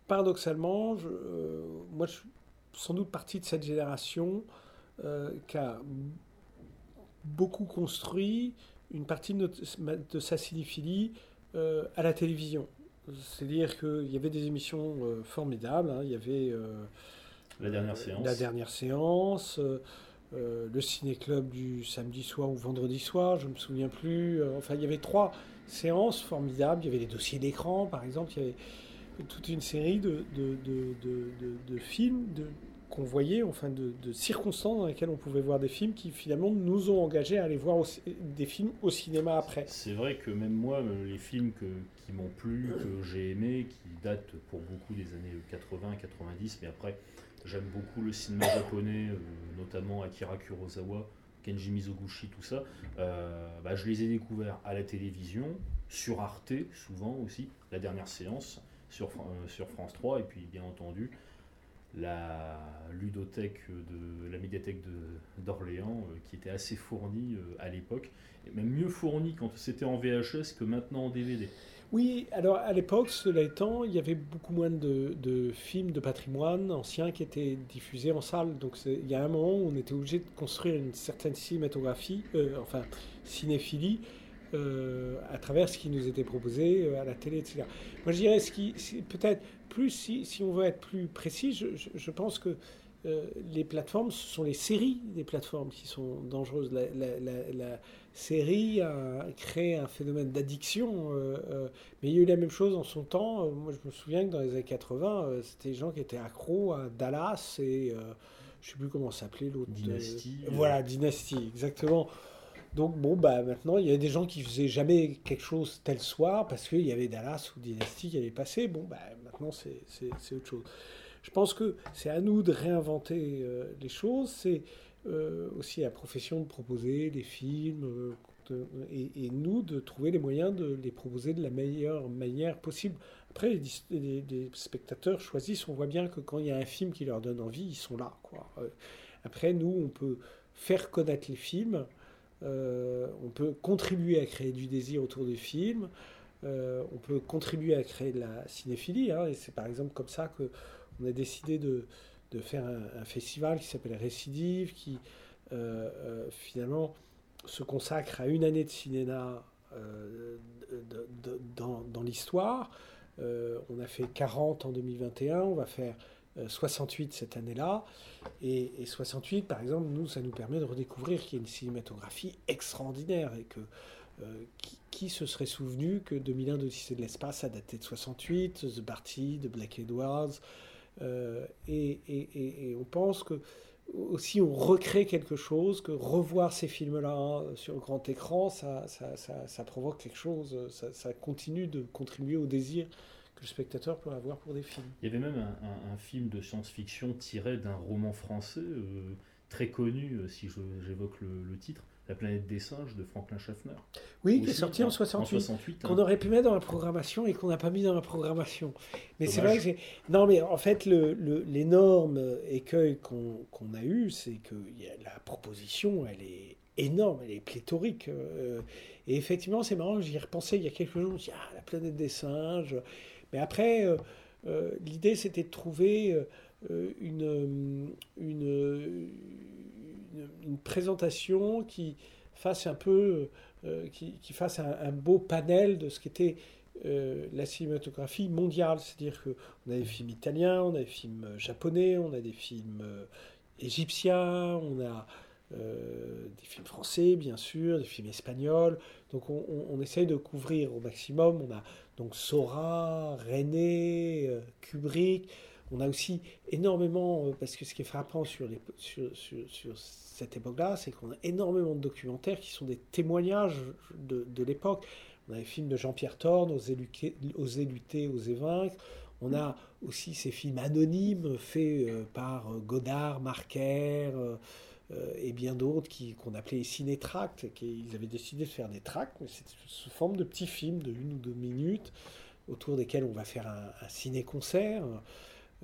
[SPEAKER 12] paradoxalement, moi, je sans doute partie de cette génération euh, qui a beaucoup construit une partie de, sa cinéphilie euh, à la télévision. C'est-à-dire qu'il y avait des émissions euh, formidables. Hein. Il y avait
[SPEAKER 11] la dernière séance,
[SPEAKER 12] la dernière séance le ciné-club du samedi soir ou vendredi soir, je ne me souviens plus. enfin, il y avait trois séances formidables. Il y avait les dossiers d'écran, par exemple. Il y avait toute une série de, de, de, de films qu'on voyait, enfin de, circonstances dans lesquelles on pouvait voir des films qui finalement nous ont engagés à aller voir des films au cinéma après.
[SPEAKER 11] C'est vrai que même moi, euh, les films qui m'ont plu, que j'ai aimé, qui datent pour beaucoup des années 80, 90, mais après j'aime beaucoup le cinéma japonais, euh, notamment Akira Kurosawa, Kenji Mizoguchi, tout ça, bah, je les ai découverts à la télévision, sur Arte, souvent aussi, la dernière séance, sur, sur France 3, et puis bien entendu, la ludothèque de la médiathèque d'Orléans, qui était assez fournie à l'époque, et même mieux fournie quand c'était en VHS que maintenant en DVD.
[SPEAKER 12] Oui, alors à l'époque, cela étant, il y avait beaucoup moins de, films de patrimoine anciens qui étaient diffusés en salle. Donc il y a un moment où on était obligé de construire une certaine cinématographie, euh, enfin cinéphilie, euh, à travers ce qui nous était proposé euh, à la télé, etc. Moi je dirais, ce qui, peut-être plus, si, si, on veut être plus précis, je, je pense que les plateformes, ce sont les séries des plateformes qui sont dangereuses. La, la, série a créé un phénomène d'addiction, euh, euh, mais il y a eu la même chose en son temps. Euh, moi, je me souviens que dans les années 80, c'était des gens qui étaient accros à Dallas et je ne sais plus comment s'appelait l'autre.
[SPEAKER 11] Dynastie.
[SPEAKER 12] voilà, Dynastie, exactement. Donc bon, bah maintenant, il y a des gens qui faisaient jamais quelque chose tel soir parce qu'il y avait Dallas ou Dynastie qui allait passer. Bon, bah maintenant, c'est autre chose. Je pense que c'est à nous de réinventer les choses. C'est euh, aussi la profession de proposer des films euh, et, nous de trouver les moyens de les proposer de la meilleure manière possible. Après, les, spectateurs choisissent, on voit bien que quand il y a un film qui leur donne envie, ils sont là. Quoi. Euh, après, nous, on peut faire connaître les films, on peut contribuer à créer du désir autour des films, on peut contribuer à créer de la cinéphilie, hein, et c'est par exemple comme ça qu'on a décidé de, faire un, festival qui s'appelle Récidive, qui euh, euh, finalement se consacre à une année de cinéma euh, dans, l'histoire. on a fait 40 en 2021, on va faire 68 cette année-là. Et, 68, par exemple, nous, ça nous permet de redécouvrir qu'il y a une cinématographie extraordinaire et que qui, se serait souvenu que 2001 d'Odyssée de l'espace a daté de 68, The Party de Black Edwards, euh, et, on pense que aussi on recrée quelque chose, que revoir ces films-là hein, sur le grand écran, ça, ça, provoque quelque chose, ça, continue de contribuer au désir que le spectateur peut avoir pour des films.
[SPEAKER 11] Il y avait même un, film de science-fiction tiré d'un roman français euh, très connu, euh, si j'évoque le, titre, la planète des singes de Franklin Schaffner.
[SPEAKER 12] Oui, qui est sorti en, 68, qu'on aurait pu mettre dans la programmation et qu'on n'a pas mis dans la programmation. Mais c'est vrai que Non, mais en fait, l'énorme le, écueil qu'on a eu, c'est que la proposition, elle est énorme, elle est pléthorique. Euh, et effectivement, c'est marrant, j'y ai repensé il y a quelques jours, je me suis dit, ah, la planète des singes. Mais après, euh, euh, l'idée, c'était de trouver une, une une, présentation qui fasse un peu, euh, qui, fasse un, beau panel de ce qu'était euh, la cinématographie mondiale. C'est-à-dire qu'on a des films italiens, on a des films japonais, on a des films euh, égyptiens, on a des films français, bien sûr, des films espagnols. Donc on, on, essaye de couvrir au maximum. On a donc Sora, René, Kubrick. On a aussi énormément, parce que ce qui est frappant sur, cette époque-là, c'est qu'on a énormément de documentaires qui sont des témoignages de, l'époque. On a les films de Jean-Pierre Thorne, Oser lutter, Oser lutter, Oser vaincre. On a aussi ces films anonymes faits euh, par euh, Godard, Marquer euh, et bien d'autres qu'on appelait ciné-tracts. Ils avaient décidé de faire des tracts, mais c'est sous forme de petits films de une ou deux minutes autour desquels on va faire un, un ciné-concert.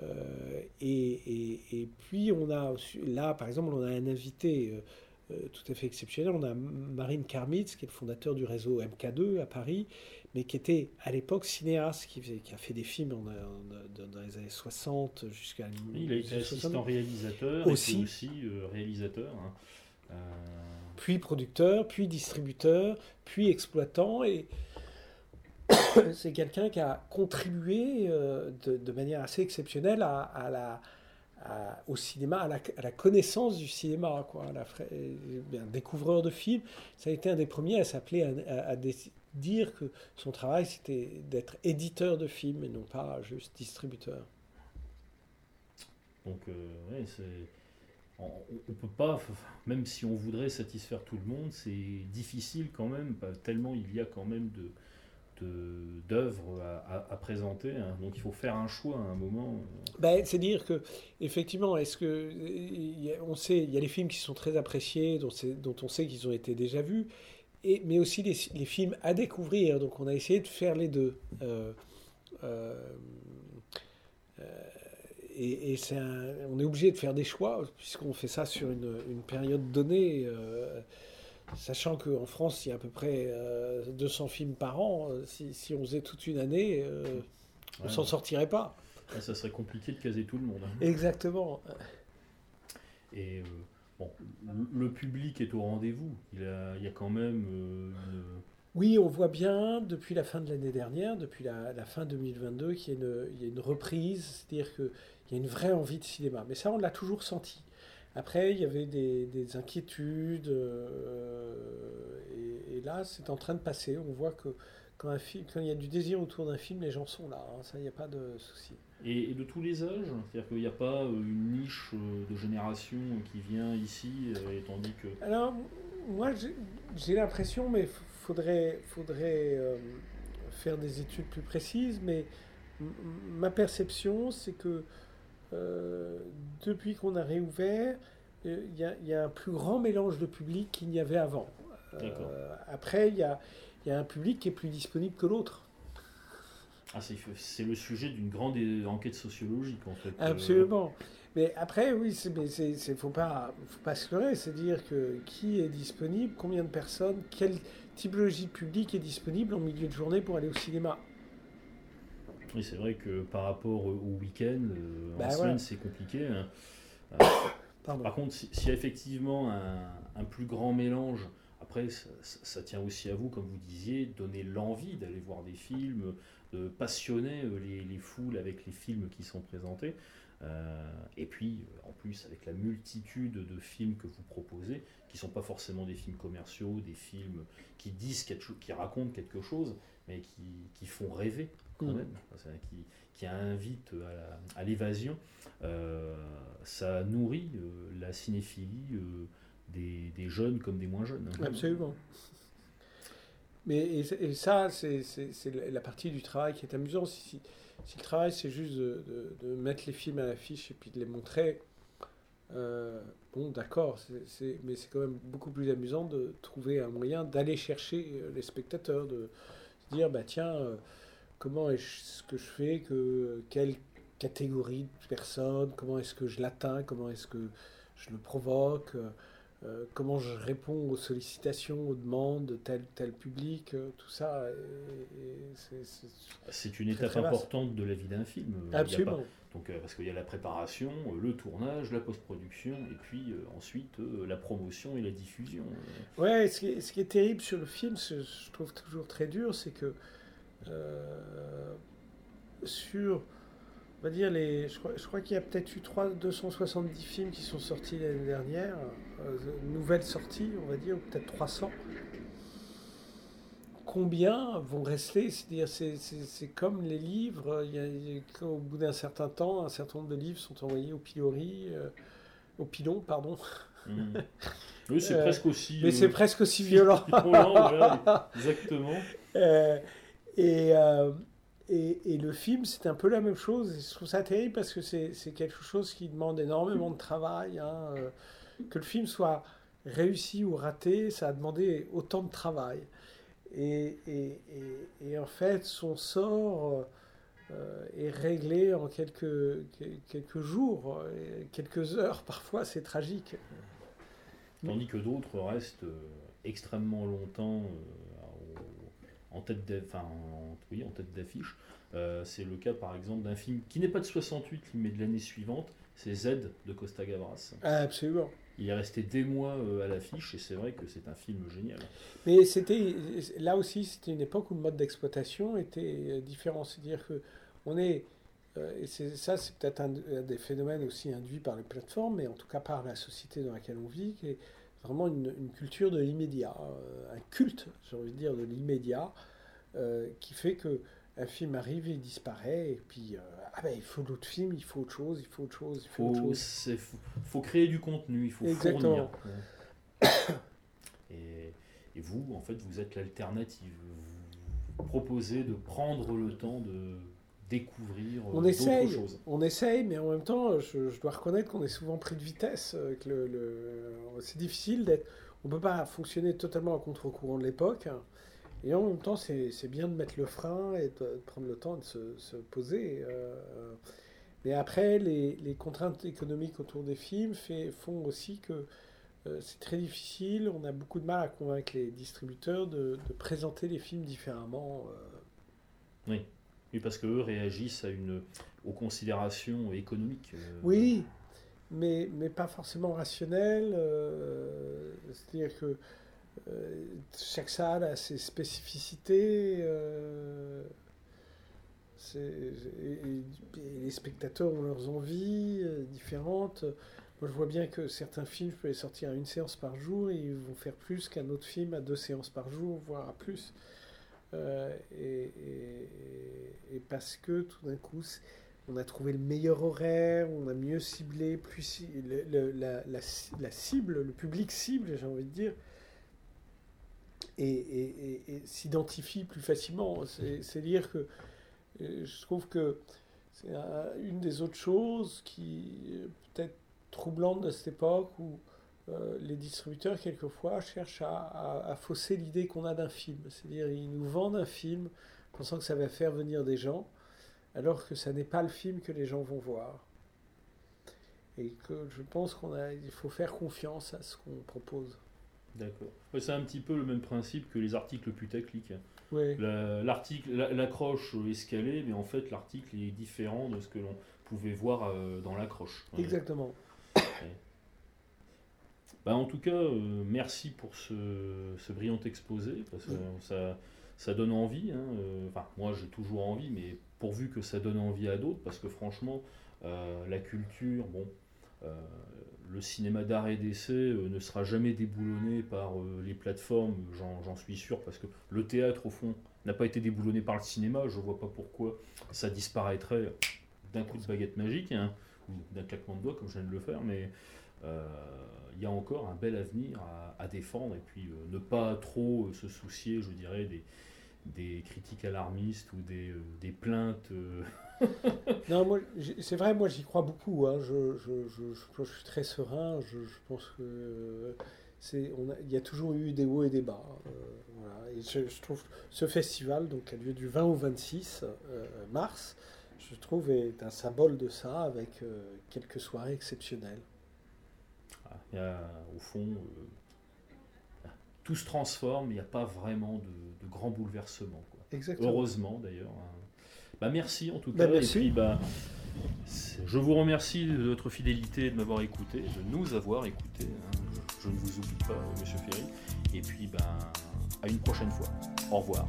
[SPEAKER 12] Euh, et, puis on a là, par exemple, on a un invité euh, euh, tout à fait exceptionnel. On a Marine Karmitz, qui est le fondateur du réseau MK2 à Paris, mais qui était à l'époque cinéaste, qui, qui, a fait des films dans les années 60 jusqu'à.
[SPEAKER 11] Il a été assistant réalisateur, aussi, aussi réalisateur. Hein.
[SPEAKER 12] Puis producteur, puis distributeur, puis exploitant. Et, c'est quelqu'un qui a contribué euh, de, manière assez exceptionnelle à, la, au cinéma, à la, connaissance du cinéma, quoi, un découvreur de films. Ça a été un des premiers à s'appeler, à, dire que son travail c'était d'être éditeur de films et non pas juste distributeur.
[SPEAKER 11] Donc, euh, on, ne peut pas, même si on voudrait satisfaire tout le monde, c'est difficile quand même, tellement il y a quand même de d'œuvres à, présenter. Hein. Donc il faut faire un choix à un moment.
[SPEAKER 12] Ben, c'est dire que effectivement, est-ce que on sait, il y a les films qui sont très appréciés, dont, dont on sait qu'ils ont été déjà vus, et, mais aussi les, les, films à découvrir. Donc on a essayé de faire les deux. Euh, euh, euh, et, et on est obligé de faire des choix puisqu'on fait ça sur une, une période donnée. Sachant qu'en France, il y a à peu près 200 films par an. Si, si, on faisait toute une année, on ne s'en sortirait pas.
[SPEAKER 11] ça serait compliqué de caser tout le monde. Hein.
[SPEAKER 12] Exactement.
[SPEAKER 11] Et bon, le public est au rendez-vous. Il, y a quand même une...
[SPEAKER 12] Oui, on voit bien depuis la fin de l'année dernière, depuis la, fin 2022, qu'il y, a une reprise, c'est-à-dire qu'il y a une vraie envie de cinéma. Mais ça, on l'a toujours senti. Après, il y avait des, des inquiétudes, euh, et, et, là, c'est en train de passer. On voit que quand, un film, quand il y a du désir autour d'un film, les gens sont là. Hein. ça, il n'y a pas de souci.
[SPEAKER 11] Et, de tous les âges C'est-à-dire qu'il n'y a pas euh, une niche euh, de génération qui vient ici, et tandis que...
[SPEAKER 12] Alors, moi, j'ai l'impression, mais faudrait, faudrait euh, faire des études plus précises, mais ma perception, c'est que euh, depuis qu'on a réouvert, euh, il y, a un plus grand mélange de public qu'il n'y avait avant. après, il y a, y a un public qui est plus disponible que l'autre.
[SPEAKER 11] Ah, c'est le sujet d'une grande enquête sociologique, en fait.
[SPEAKER 12] Absolument. Mais après, oui, il ne faut pas, faut pas se leurrer. C'est dire que qui est disponible, combien de personnes, quelle typologie publique est disponible en milieu de journée pour aller au cinéma.
[SPEAKER 11] Oui, c'est vrai que par rapport au week-end, euh, en bah semaine, c'est compliqué. Hein. par contre, s'il y a effectivement un, plus grand mélange, après, ça, tient aussi à vous, comme vous disiez, donner l'envie d'aller voir des films, de passionner euh, les, les, foules avec les films qui sont présentés. Euh, et puis, en plus, avec la multitude de films que vous proposez, qui ne sont pas forcément des films commerciaux, des films qui disent quelque qui racontent quelque chose, mais qui, qui font rêver quand mm. même, qui, qui invitent à l'évasion, euh, ça nourrit euh, la cinéphilie des, jeunes comme des moins jeunes.
[SPEAKER 12] Absolument. Mais et, ça, c'est la partie du travail qui est amusante. Si, le travail, c'est juste de, mettre les films à l'affiche et puis de les montrer, euh, bon, d'accord, mais c'est quand même beaucoup plus amusant de trouver un moyen d'aller chercher euh, les spectateurs, de se dire, bah tiens, euh, comment est-ce que je fais, que, quelle catégorie de personnes, comment est-ce que je l'atteins, comment est-ce que je le provoque. Comment je réponds aux sollicitations, aux demandes de tel tel public, euh, tout ça.
[SPEAKER 11] C'est une étape importante de la vie d'un film.
[SPEAKER 12] Absolument.
[SPEAKER 11] donc, parce qu'il y a la préparation, le tournage, la post-production, et puis ensuite la promotion et la diffusion.
[SPEAKER 12] Ouais, ce qui, est, ce qui est terrible sur le film, ce, je trouve toujours très dur, c'est que sur on va dire, les, je crois, crois qu'il y a peut-être eu 3, 270 films qui sont sortis l'année dernière, euh, nouvelles sorties, on va dire, peut-être 300. Combien vont rester? C'est-à-dire, c'est comme les livres, il y a, au bout d'un certain temps, un certain nombre de livres sont envoyés au pilori, euh, au pilon, pardon.
[SPEAKER 11] Mmh. Oui, c'est euh, presque aussi.
[SPEAKER 12] Mais c'est presque aussi violent.
[SPEAKER 11] exactement.
[SPEAKER 12] et et, le film, c'est un peu la même chose. je trouve ça terrible parce que c'est quelque chose qui demande énormément de travail. Hein, euh, que le film soit réussi ou raté, ça a demandé autant de travail. Et, et en fait, son sort euh, est réglé en quelques, quelques jours, quelques heures. Parfois, c'est tragique.
[SPEAKER 11] Tandis que d'autres restent euh, extrêmement longtemps en tête d'affiche. Euh, c'est le cas par exemple d'un film qui n'est pas de 68 mais de l'année suivante, c'est Z de Costa Gavras.
[SPEAKER 12] Ah, absolument.
[SPEAKER 11] Il est resté des mois euh, à l'affiche et c'est vrai que c'est un film génial.
[SPEAKER 12] Mais c'était là aussi c'était une époque où le mode d'exploitation était euh, différent, c'est-à-dire que on est et ça c'est peut-être un, des phénomènes aussi induits par les plateformes, mais en tout cas par la société dans laquelle on vit, qui est vraiment une culture de l'immédiat, un culte, j'ai envie de dire, de l'immédiat, qui fait que un film arrive, il disparaît, et puis euh, ah ben, il faut d'autres films, il faut autre chose, il faut autre chose, il faut, autre chose.
[SPEAKER 11] faut créer du contenu, il faut
[SPEAKER 12] Exactement.
[SPEAKER 11] fournir. Et, et, vous, en fait, vous êtes l'alternative. Vous proposer de prendre le temps de découvrir
[SPEAKER 12] on
[SPEAKER 11] d'autres
[SPEAKER 12] essaye,
[SPEAKER 11] choses.
[SPEAKER 12] On essaye, mais en même temps, je, je dois reconnaître qu'on est souvent pris de vitesse. euh, que le, le- c'est difficile d'être. On ne peut pas fonctionner totalement à contre-courant de l'époque. Et en même temps, c'est bien de mettre le frein et de, de prendre le temps de se, se poser. euh, mais après, les, les contraintes économiques autour des films fait- font aussi que euh, c'est très difficile. On a beaucoup de mal à convaincre les distributeurs de, de présenter les films différemment. euh.
[SPEAKER 11] Oui. Oui, parce qu'eux réagissent à une, aux considérations économiques.
[SPEAKER 12] Oui, mais, mais pas forcément rationnel. euh, C'est-à-dire que chaque salle a ses spécificités. euh, les spectateurs ont leurs envies euh, différentes. Moi, je vois bien que certains films, je peux les sortir à une séance par jour et ils vont faire plus qu'un autre film à deux séances par jour, voire à plus. Euh, et, parce que tout d'un coup, on a trouvé le meilleur horaire, on a mieux ciblé, plus la cible, le public cible, j'ai envie de dire, et, et- s'identifie plus facilement. C'est- C'est-à-dire que euh, je trouve que c'est un- une des autres choses qui peut-être troublante de cette époque où euh, les distributeurs, quelquefois, cherchent à, à- à fausser l'idée qu'on a d'un film. C'est-à-dire, ils nous vendent un film pensant que ça va faire venir des gens, alors que ça n'est pas le film que les gens vont voir. Et que je pense qu'on a, il faut faire confiance à ce qu'on propose.
[SPEAKER 11] D'accord. Ouais, c'est un petit peu le même principe que les articles putaclic. La- L'article, la- l'accroche est scalée, mais en fait l'article est différent de ce que l'on pouvait voir euh, dans l'accroche. Ouais.
[SPEAKER 12] Exactement.
[SPEAKER 11] Ouais. Bah, en tout cas, euh, merci pour ce, ce brillant exposé, parce que ça, ça donne envie. hein, euh, Enfin, moi j'ai toujours envie, mais pourvu que ça donne envie à d'autres, parce que franchement, la culture, bon, le cinéma d'art et d'essai euh, ne sera jamais déboulonné par euh, les plateformes, j'en suis sûr, parce que le théâtre, au fond, n'a pas été déboulonné par le cinéma, je vois pas pourquoi ça disparaîtrait d'un coup de baguette magique, hein, ou d'un claquement de doigts, comme je viens de le faire, mais euh, il y a encore un bel avenir à, défendre, et puis ne pas trop se soucier, je dirais, des, des critiques alarmistes ou des, euh, des plaintes. euh,
[SPEAKER 12] Non, moi, c'est vrai, moi j'y crois beaucoup. hein. Je, je- je- je- suis très serein. Je, pense que euh, c'est, on a- il y a toujours eu des hauts et des bas. euh, voilà. Et je, trouve ce festival, donc qui a lieu du 20 au 26 euh, mars, je trouve est un symbole de ça, avec euh, quelques soirées exceptionnelles.
[SPEAKER 11] Ah, il y a, au fond, tout se transforme, il n'y a pas vraiment de, de grands bouleversements. quoi.
[SPEAKER 12] Exactement.
[SPEAKER 11] Heureusement d'ailleurs. hein. Bah, merci en tout
[SPEAKER 12] Bah,
[SPEAKER 11] cas.
[SPEAKER 12] merci.
[SPEAKER 11] Et puis, bah, je vous remercie de votre fidélité de m'avoir écouté, de nous avoir écouté. hein. Je, je ne vous oublie pas, Monsieur Ferry. Et puis, ben, à une prochaine fois. Au revoir.